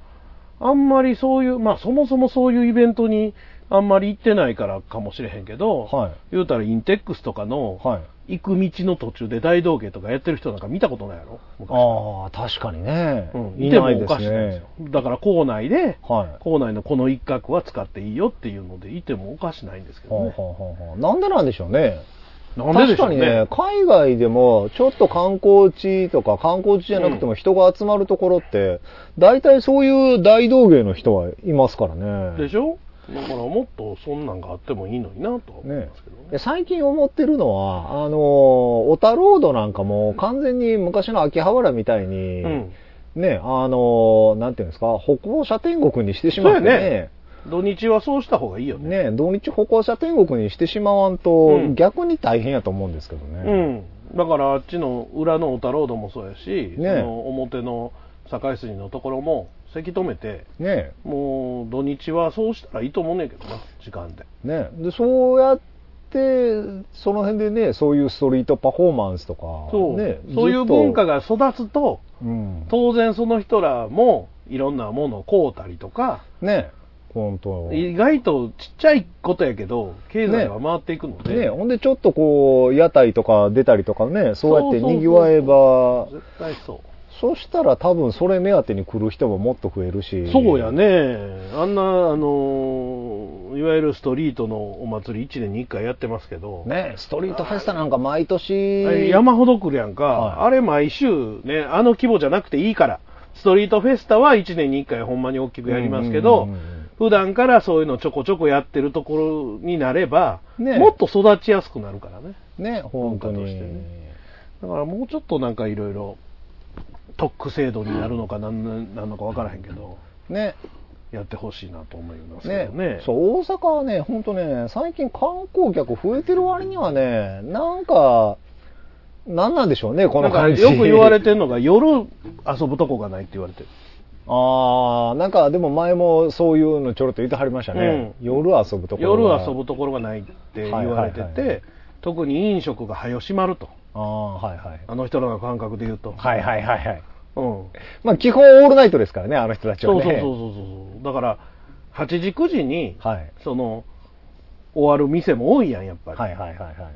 あんまりそういう、まあそもそもそういうイベントにあんまり行ってないからかもしれへんけど、はい言うたらインテックスとかのーはい。行く道の途中で大道芸とかやってる人なんか見たことないやろ？昔ああ、確かにね。うん、いいてもおないですかしいんですよね。。だから校内で、はい。校内のこの一角は使っていいよっていうのでいてもおかしないんですけどね。はあはあはなんでなんでしょうね。なんででしょうね確かにね、海外でも、ちょっと観光地とか、観光地じゃなくても人が集まるところって、大体そういう大道芸の人はいますからね。でしょ？だからもっとそんなんがあってもいいのになとは思いねますけどね。で最近思ってるのは、あの、小田ロードなんかも完全に昔の秋葉原みたいに、うん。ね、あの、なんていうんですか、歩行者天国にしてしまってそうやね、土日はそうした方がいいよね。ね、土日歩行者天国にしてしまわんと、うん逆に大変やと思うんですけどね。うん。だからあっちの裏の小田ロードもそうやし、ねその表の堺筋のところも、せき止めて、ねもう土日はそうしたらいいと思うねんけどな、時間で。ねでそうやって、その辺でね、そういうストリートパフォーマンスとか、そう、ね、そういう文化が育つと、うん、当然その人らもいろんなものを買うたりとか、ね、本当。意外とちっちゃいことやけど、経済は回っていくので、ね、ほんでちょっとこう、屋台とか出たりとかね、そうやってそうそうそう。賑わえば、絶対そう。そしたら多分それ目当てに来る人ももっと増えるし。そうや。ね。あんな、あのーいわゆるストリートのお祭り1年に1回やってますけど、ね、ストリートフェスタなんか毎年、山ほど来るやんか、はいあれ毎週ね、あの規模じゃなくていいから、ストリートフェスタは1年に1回ほんまに大きくやりますけど、うんうんうんうん普段からそういうのちょこちょこやってるところになれば、ねもっと育ちやすくなるからね。ね、本当に。文化としてねだからもうちょっとなんかいろいろ特区制度になるのかなんなんのかわからへんけど、ね、やってほしいなと思いますけねどね。そう、大阪はね、本当ね、最近観光客増えてる割にはね、なんか、なんなんでしょうね、この感じ。よく言われてるのが夜遊ぶとこがないって言われてる。ああ、なんかでも前もそういうのちょろっと言ってはりましたね。夜遊ぶところ夜が遊ぶところがないって言はいわれてはいはいはて、特に飲食が早閉まると。ああ、はいはい。あの人らの感覚で言うと。はいはいはいはい。うん。まあ基本オールナイトですからね、あの人たちはね。そうそうそうそうそう。だから、8時9時に、はい。その、終わる店も多いやん、やっぱり。はいはいはいは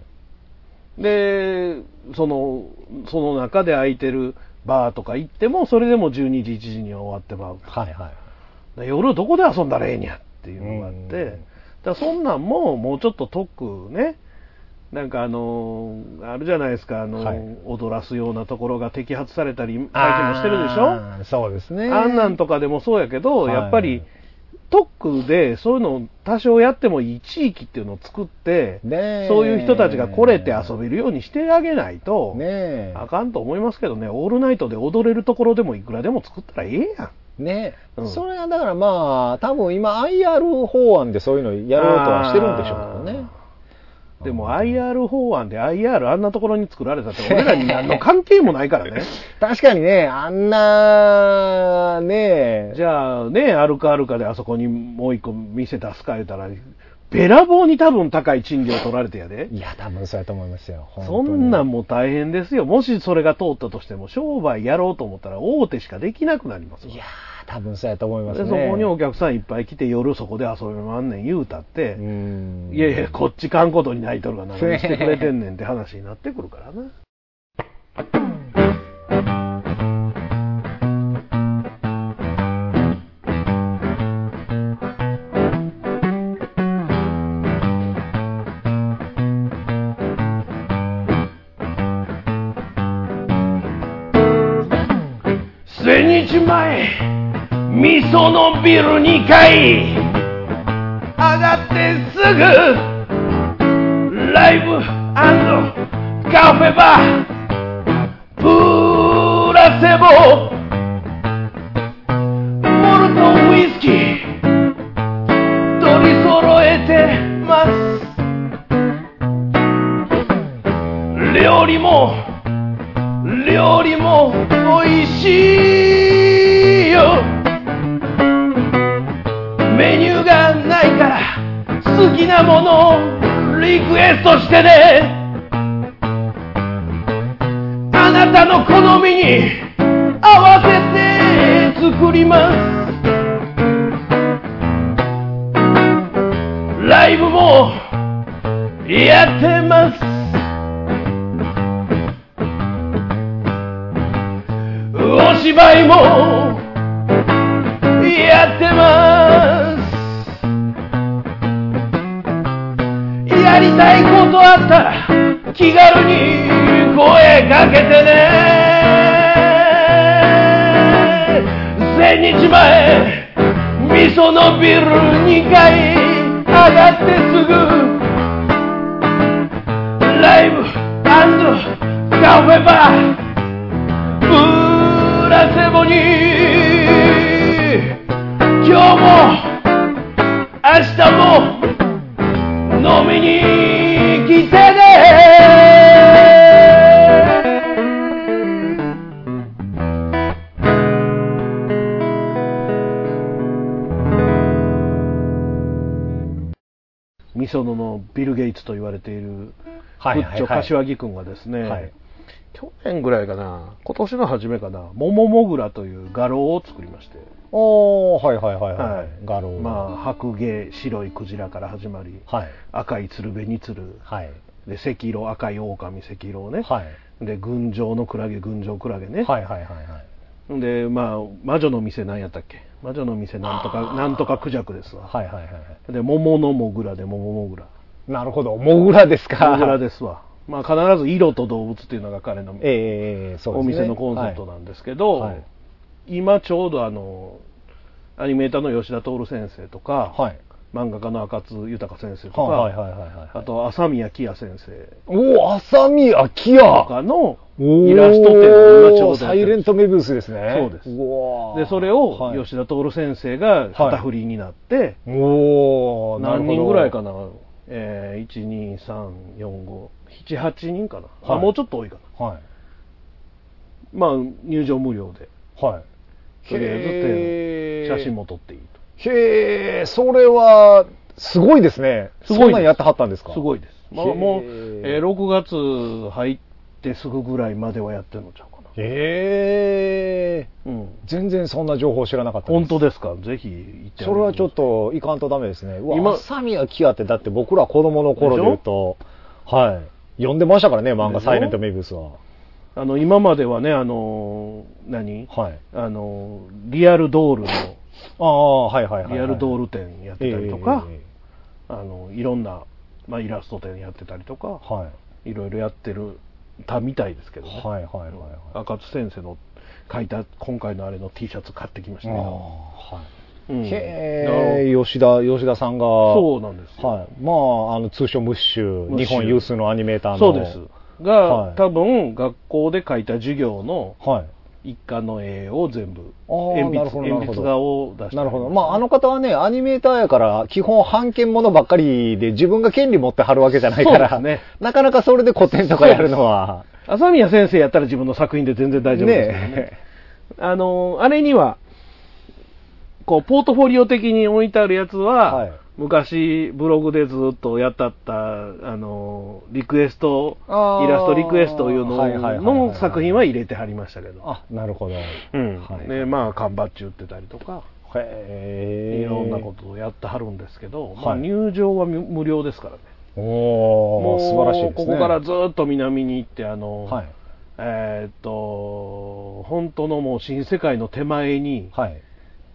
い。で、その、その中で空いてるバーとか行っても、それでも12時、1時には終わってまう。はいはい。で夜どこで遊んだらええにゃっていうのがあって、うんだそんなんももうちょっと特ね、なんかあのーあるじゃないですか、あのーはい。踊らすようなところが摘発されたり、最近もしてるでしょ？そうですね。あんなんとかでもそうやけど、はい。やっぱり特区でそういうのを多少やってもいい地域っていうのを作って、そういう人たちが来れて遊べるようにしてあげないと、ねえ。あかんと思いますけどね、オールナイトで踊れるところでもいくらでも作ったらええやん。ね、うん。それはだからまあ、多分今 IR 法案でそういうのやろうとはしてるんでしょうけどね。でも IR 法案で IR あんなところに作られたって俺らに何の関係もないからね。確かにね、あんな、ねじゃあね、あるかあるかであそこにもう一個店出すか言うたら、べらぼうに多分高い賃料取られてやで。いや、多分そうやと思いますよ。そにんなんもう大変ですよ。もしそれが通ったとしても、商売やろうと思ったら大手しかできなくなりますわいやー、多分そうやと思いますでね。そこにお客さんいっぱい来て夜そこで遊びまんねん言うたって、うん。いやいや、こっち観光とに泣いとるが何してくれてんねんって話になってくるからな。千日前、味噌のビル2階、上がってすぐ、ライブカフェバー、プラセボ、モルトウイスキー、取り揃えてます。料理も、料理も美味しい。なものをリクエストしてね。あなたの好みに合わせて作ります。ライブもやってます。階上がってすぐツと言われているはいはいはいブッチョ柏木君がですね、はい去年ぐらいかな今年の初めかなモモモグラという画廊を作りましておー、はいはいはいはい。はい画廊。まあ白芸白いクジラから始まりはい。赤い鶴瓶に鶴はい。で赤色赤い狼赤色ね、はい。で群青のクラゲ群青クラゲね、はいはいはいはい。でまあ魔女の店何やったっけ？魔女の店なんとか、なんとかクジャクですわ。はいはいはいはい。で、桃のモグラで桃モグラ。なるほど。モグラですか。モグラですわ。まあ必ず色と動物っていうのが彼のえ。お店のコンセプトなんですけど、はいはい今ちょうどあの、アニメーターの吉田徹先生とか、はい。漫画家の赤津豊先生とか、はいはいはいはいはい。あと朝宮喜也先生おお、浅見明とかのイラスト展を今ちょうどサイレントメビウスですね。そうですで、それをはい吉田徹先生が旗振りになって、おお何人ぐらいかな。な、えー、1、2、3、4、5、7、8人かな、あはいもうちょっと多いかな。はい。まあ、入場無料で、はい。とりあえず展、写真も撮っていいへえ、それは、すごいですね。すごいそんなんやってはったんですか？と。すごいです。まあ、もう、えー6月入ってすぐぐらいまではやってるのちゃうかな。へえ。うん。全然そんな情報知らなかったです本当ですか？ぜひ行ってそれはちょっと。といかんとダメですね。うわ、今浅宮キアってだって僕ら子供の頃で言うと、はい。読んでましたからね、漫画サイレントメビウスは。あの、今まではね、あのー、何？はい。あのー、リアルドールの、ああ、はいはいはい、はい。リアルドールル展やってたりとか、えあの、いろんな、まあ、イラスト展やってたりとか、えはい。いろいろやってる、たみたいですけどね。はいはいはいはい。赤津先生の書いた今回のあれの T シャツ買ってきましたああね。はい。うんへえ、吉田、吉田さんが、そうなんですよ。はい。まあ、あの、通称ムッシュ、ムッシュ日本有数のアニメーターの。そうです。が、はい多分学校で書いた授業のはい。一環の絵を全部鉛筆鉛筆画を出してなるほど。まあ、あの方はね、アニメーターやから、基本版権ものばっかりで自分が権利持って貼るわけじゃないから、ね。なかなかそれで古典とかやるのは、朝宮先生やったら自分の作品で全然大丈夫ですね。ねあのあれにはこうポートフォリオ的に置いてあるやつは、はい昔ブログでずっとやったったあのリクエストイラストリクエストいうのの作品は入れてはりましたけど、あ、なるほど。うんはいでまあ缶バッジ売ってたりとかへえ。いろんなことをやってはるんですけど、まあ、はい入場は無無料ですからね。おもうー、素晴らしいですね。ここからずっと南に行って、あの、はい。えーっと、本当のもう新世界の手前に、はい。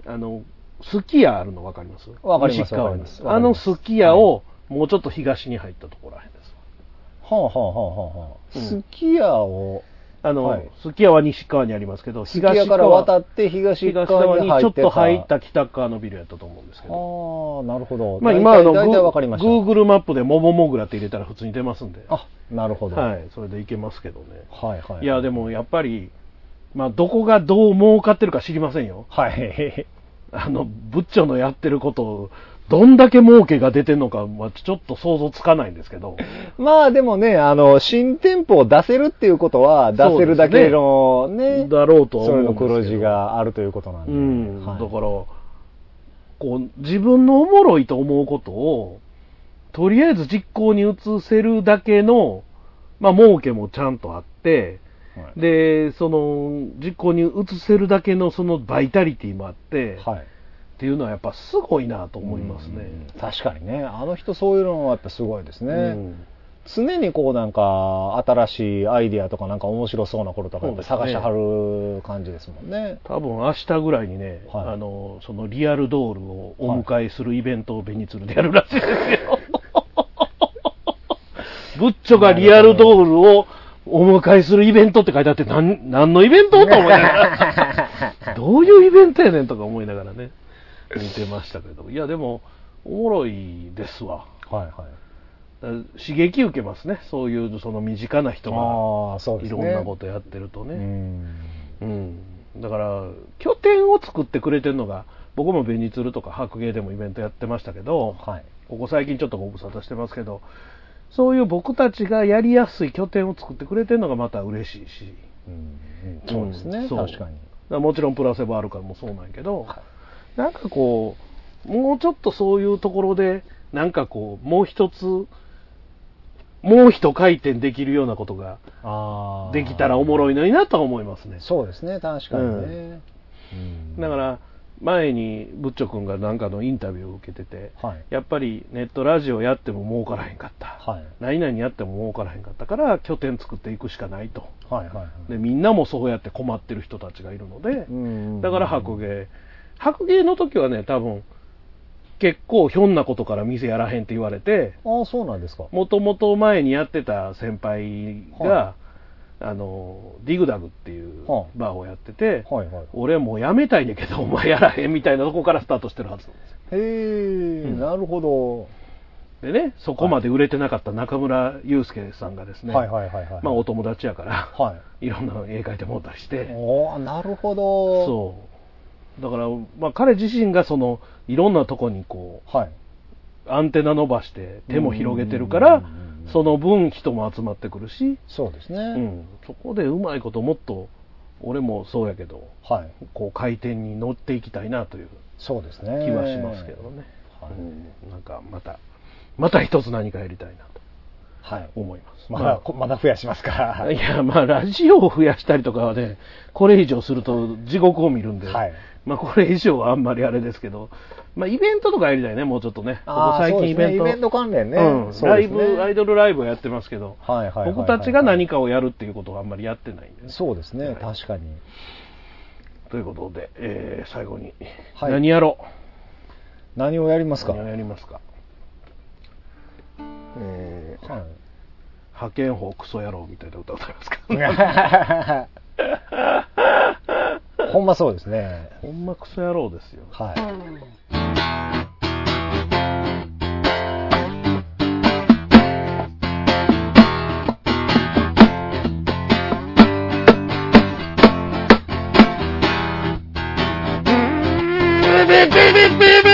あの、すき家あるの分かります？わかります西あのすすき家をもうちょっと東に入ったところらへんです。はあはあはあはあはんすき家を、あの、はいすき家は西側にありますけど、すき家から渡って東東側側にちょってとに入った。北側のビルやったと思うんですけど。ああ、なるほど。まあ今あの、大体わかりました。Google マップでモモモグラって入れたら普通に出ますんで。あ、なるほど。。はいい、それでいけますけどね。はいはい。いや、でもやっぱり、まあ、どこがどう儲かってるか知りませんよ。はい。あの、ブッチョのやってることを、どんだけ儲けが出てんのか、まあ、ちょっと想像つかないんですけど。まあでもね、あの、新店舗を出せるっていうことは、出せるだけのね、だろうとはそれの黒字があるということなんで。うん。はいだから、こう、自分のおもろいと思うことを、とりあえず実行に移せるだけの、まあ、儲けもちゃんとあって、はいで、その、実行に移せるだけのそのバイタリティもあって、はい。っていうのはやっぱすごいなと思いますね。うん確かにね、あの人そういうのはやっぱすごいですね。うん常にこうなんか、新しいアイディアとかなんか面白そうなこととか探しはる感じですもんね。多分明日ぐらいにね、はいあの、そのリアルドールをお迎えするイベントをベニツルでやるらしいですよ。ブッチョがリアルドールをお迎えするイベントって書いてあって、なん何のイベントと思いながら、どういうイベントやねんとか思いながらね、見てましたけど、いや、でも、おもろいですわ。はいはい。刺激受けますね、そういうその身近な人が。いろんなことやってるとうね。ん。うん、だから、拠点を作ってくれてるのが、僕もベニツルとか白芸でもイベントやってましたけど、はい。ここ最近ちょっとご無沙汰してますけど、そういう僕たちがやりやすい拠点を作ってくれてるのがまた嬉しいし、うん。そうですね、う確かに。もちろんプラセボあるからもそうなんやけど、なんかこう、もうちょっとそういうところで、なんかこう、もう一つ、もう一回転できるようなことが。できたらおもろいのになとは思いますね。そうですね、確かにね。うん。だから、前にブッチョ君がなんかのインタビューを受けてて、はい。やっぱりネットラジオやっても儲からへんかった。はい。何々やっても儲からへんかったから、拠点作っていくしかないと。はいはいはい。で、みんなもそうやって困ってる人たちがいるので、うんだから白芸白芸の時はね、多分、結構ひょんなことから店やらへんって言われて、ああ、そうなんですか。もともと前にやってた先輩が、はあの、ディグダグっていうはあバーをやってて、はいはい。俺もうやめたいねんけど、お前やらへんみたいなとこからスタートしてるはずなんですよ。へえ、うんなるほど。でね、そこまで売れてなかった中村祐介さんがですね、はいはいはいはい。まあお友達やから、はい。いろんな絵描いてもらったりして、おーなるほど。そう。だから、まあ彼自身がその、いろんなとこにこう、はい。アンテナ伸ばして手も広げてるからうんうんうんうん、その分人も集まってくるし、そうですね。うん、そこでうまいこともっと、俺もそうやけど、はい。こう回転に乗っていきたいなというそうですね。気はしますけどね。はいうんなんかまた、また一つ何かやりたいなとはい。思います。まだ、こまだ増やしますから。いや、まあ、ラジオを増やしたりとかはね、これ以上すると地獄を見るんで、はい。まあ、これ以上はあんまりあれですけど、まあ、イベントとかやりたいね、もうちょっとね。ここ最近イベント。ねイベント関連ね。うん、そうですね。ライブ、アイドルライブをやってますけど、はいはい僕たちが何かをやるっていうことはあんまりやってないんで。ね、そうですね、はい。確かに。ということで、えー最後に、はい。何やろ何をやりまうすか？何をやりますか？えーはい派遣法クソ野郎みたいな歌歌いますかほんまそうですね。ほんまクソ野郎ですよ。はい。誰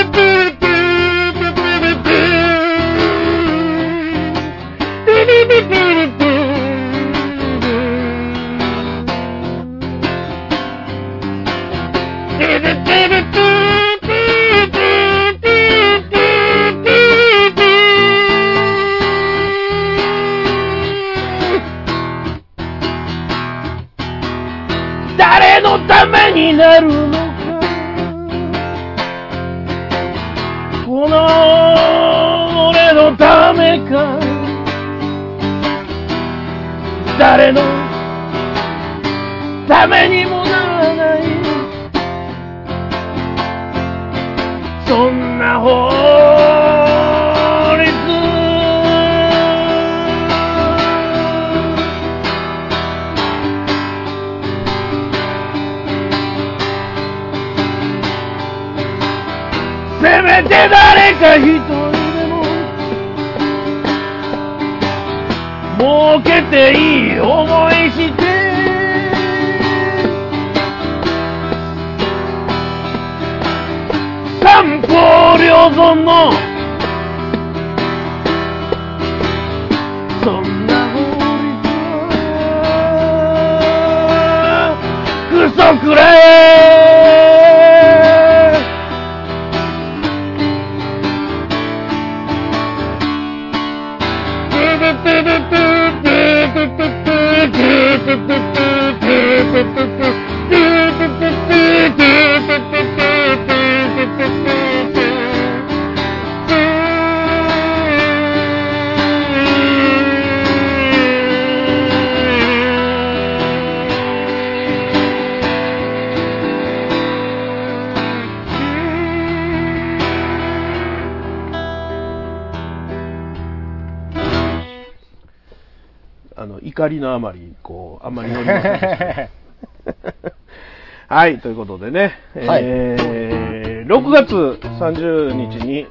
せめて誰か一人でも儲けていい思いして。三方両存の。そんな法律はクソくらえ怒りのあまり、こう、あんまり乗りませんでした。はい、ということでね、はいえー6月30日に、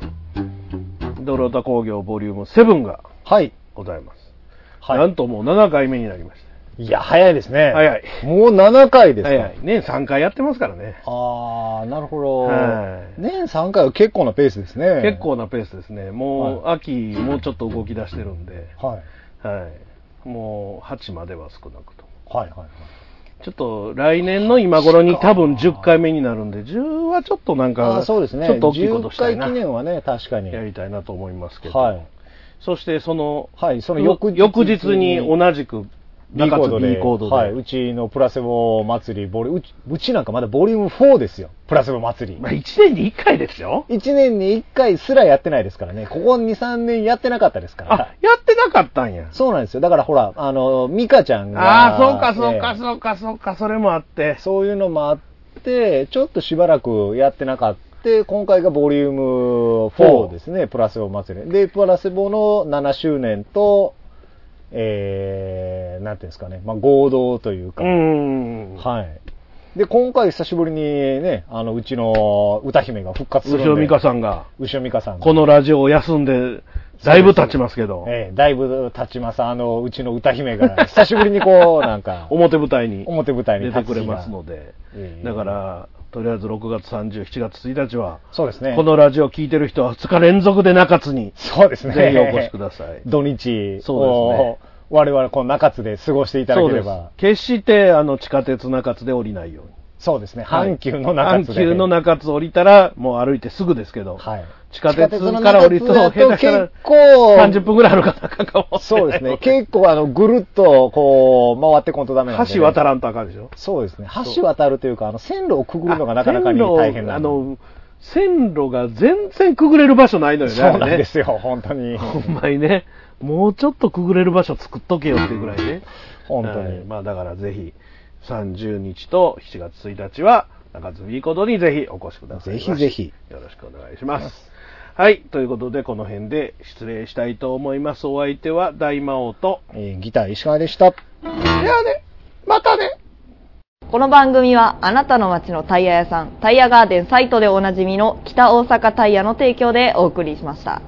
ドロータ工業ボリューム7がはい。ございます。はいなんともう7回目になりましいや、早いですね。早い。もう7回ですた。か。早い。ね、3回やってますからね。あー、なるほど。はい年3回は結構なペースですね。結。構なペースですね。もう、秋、もうちょっと動き出してるんで、はい。はい。もう、8までは少なくとも。はいはいはい。ちょっと来年の今頃に多分10回目になるんで、10はちょっとなんか、そうですね。ちょっと大きいことしたい10な。回記念はね、確かに。やりたいなと思いますけど。はい。そしてその、はい、その翌日に同じく、B コードで。B コードで。はい。うちのプラセボ祭り、ボリうち、うちなんかまだボリューム4ですよ。プラセボ祭り。まあ、1年に1回ですよ。1年に1回すらやってないですからね。ここ2、3年やってなかったですから。あ、やってなかったんや。そうなんですよ。だからほら、あの、ミカちゃんが。ああ、そうか、そうか、ええそうか、そうか、それもあって。そういうのもあって、ちょっとしばらくやってなかった。今回がボリューム4ですね、プラセボ祭り。で、プラセボの7周年と、えー、なんていうんですかね、まあ、合同というか、うん。はい。で、今回久しぶりにね、あの、うちの歌姫が復活するんで。後ろ美香さんが、後ろ美香さんが。このラジオを休んで、だいぶ経ちますけど、ええだいぶ経ちます。あの、うちの歌姫が、久しぶりにこう、なんか、表舞台に表舞台に出てくれますので、ええ。だから、とりあえず6月30、7月1日は、そうですね。このラジオを聞いてる人は2日連続で中津に、そうですね。ぜひお越しください。土日そうですねを我々この中津で過ごしていただければ。決してあの地下鉄中津で降りないように。そうですね。はい阪急の中津で。阪急の中津降りたら、もう歩いてすぐですけど、はい。地下鉄から降りると、地下鉄の中津だと下手したら結構、30分ぐらい歩かなあかんかもそうですね。結構あの、ぐるっとこう、回ってこんとダメなんで、ね。橋渡らんとあかんでしょ？そうですね。橋渡るというか、あの、線路をくぐるのがなかなかに大変なあの、線路が全然くぐれる場所ないのよね。そうなんですよ、本当に。ほんまにね、もうちょっとくぐれる場所作っとけよっていうぐらいね。本当にはい。まあだからぜひ、30日と7月1日は、中津ビーコードにぜひお越しください。ぜひぜひ。よろしくお願いします。はい。ということで、この辺で失礼したいと思います。お相手は大魔王と、えーギター石川でした。ではね、またねこの番組はあなたの街のタイヤ屋さん、タイヤガーデンサイトでおなじみの北大阪タイヤの提供でお送りしました。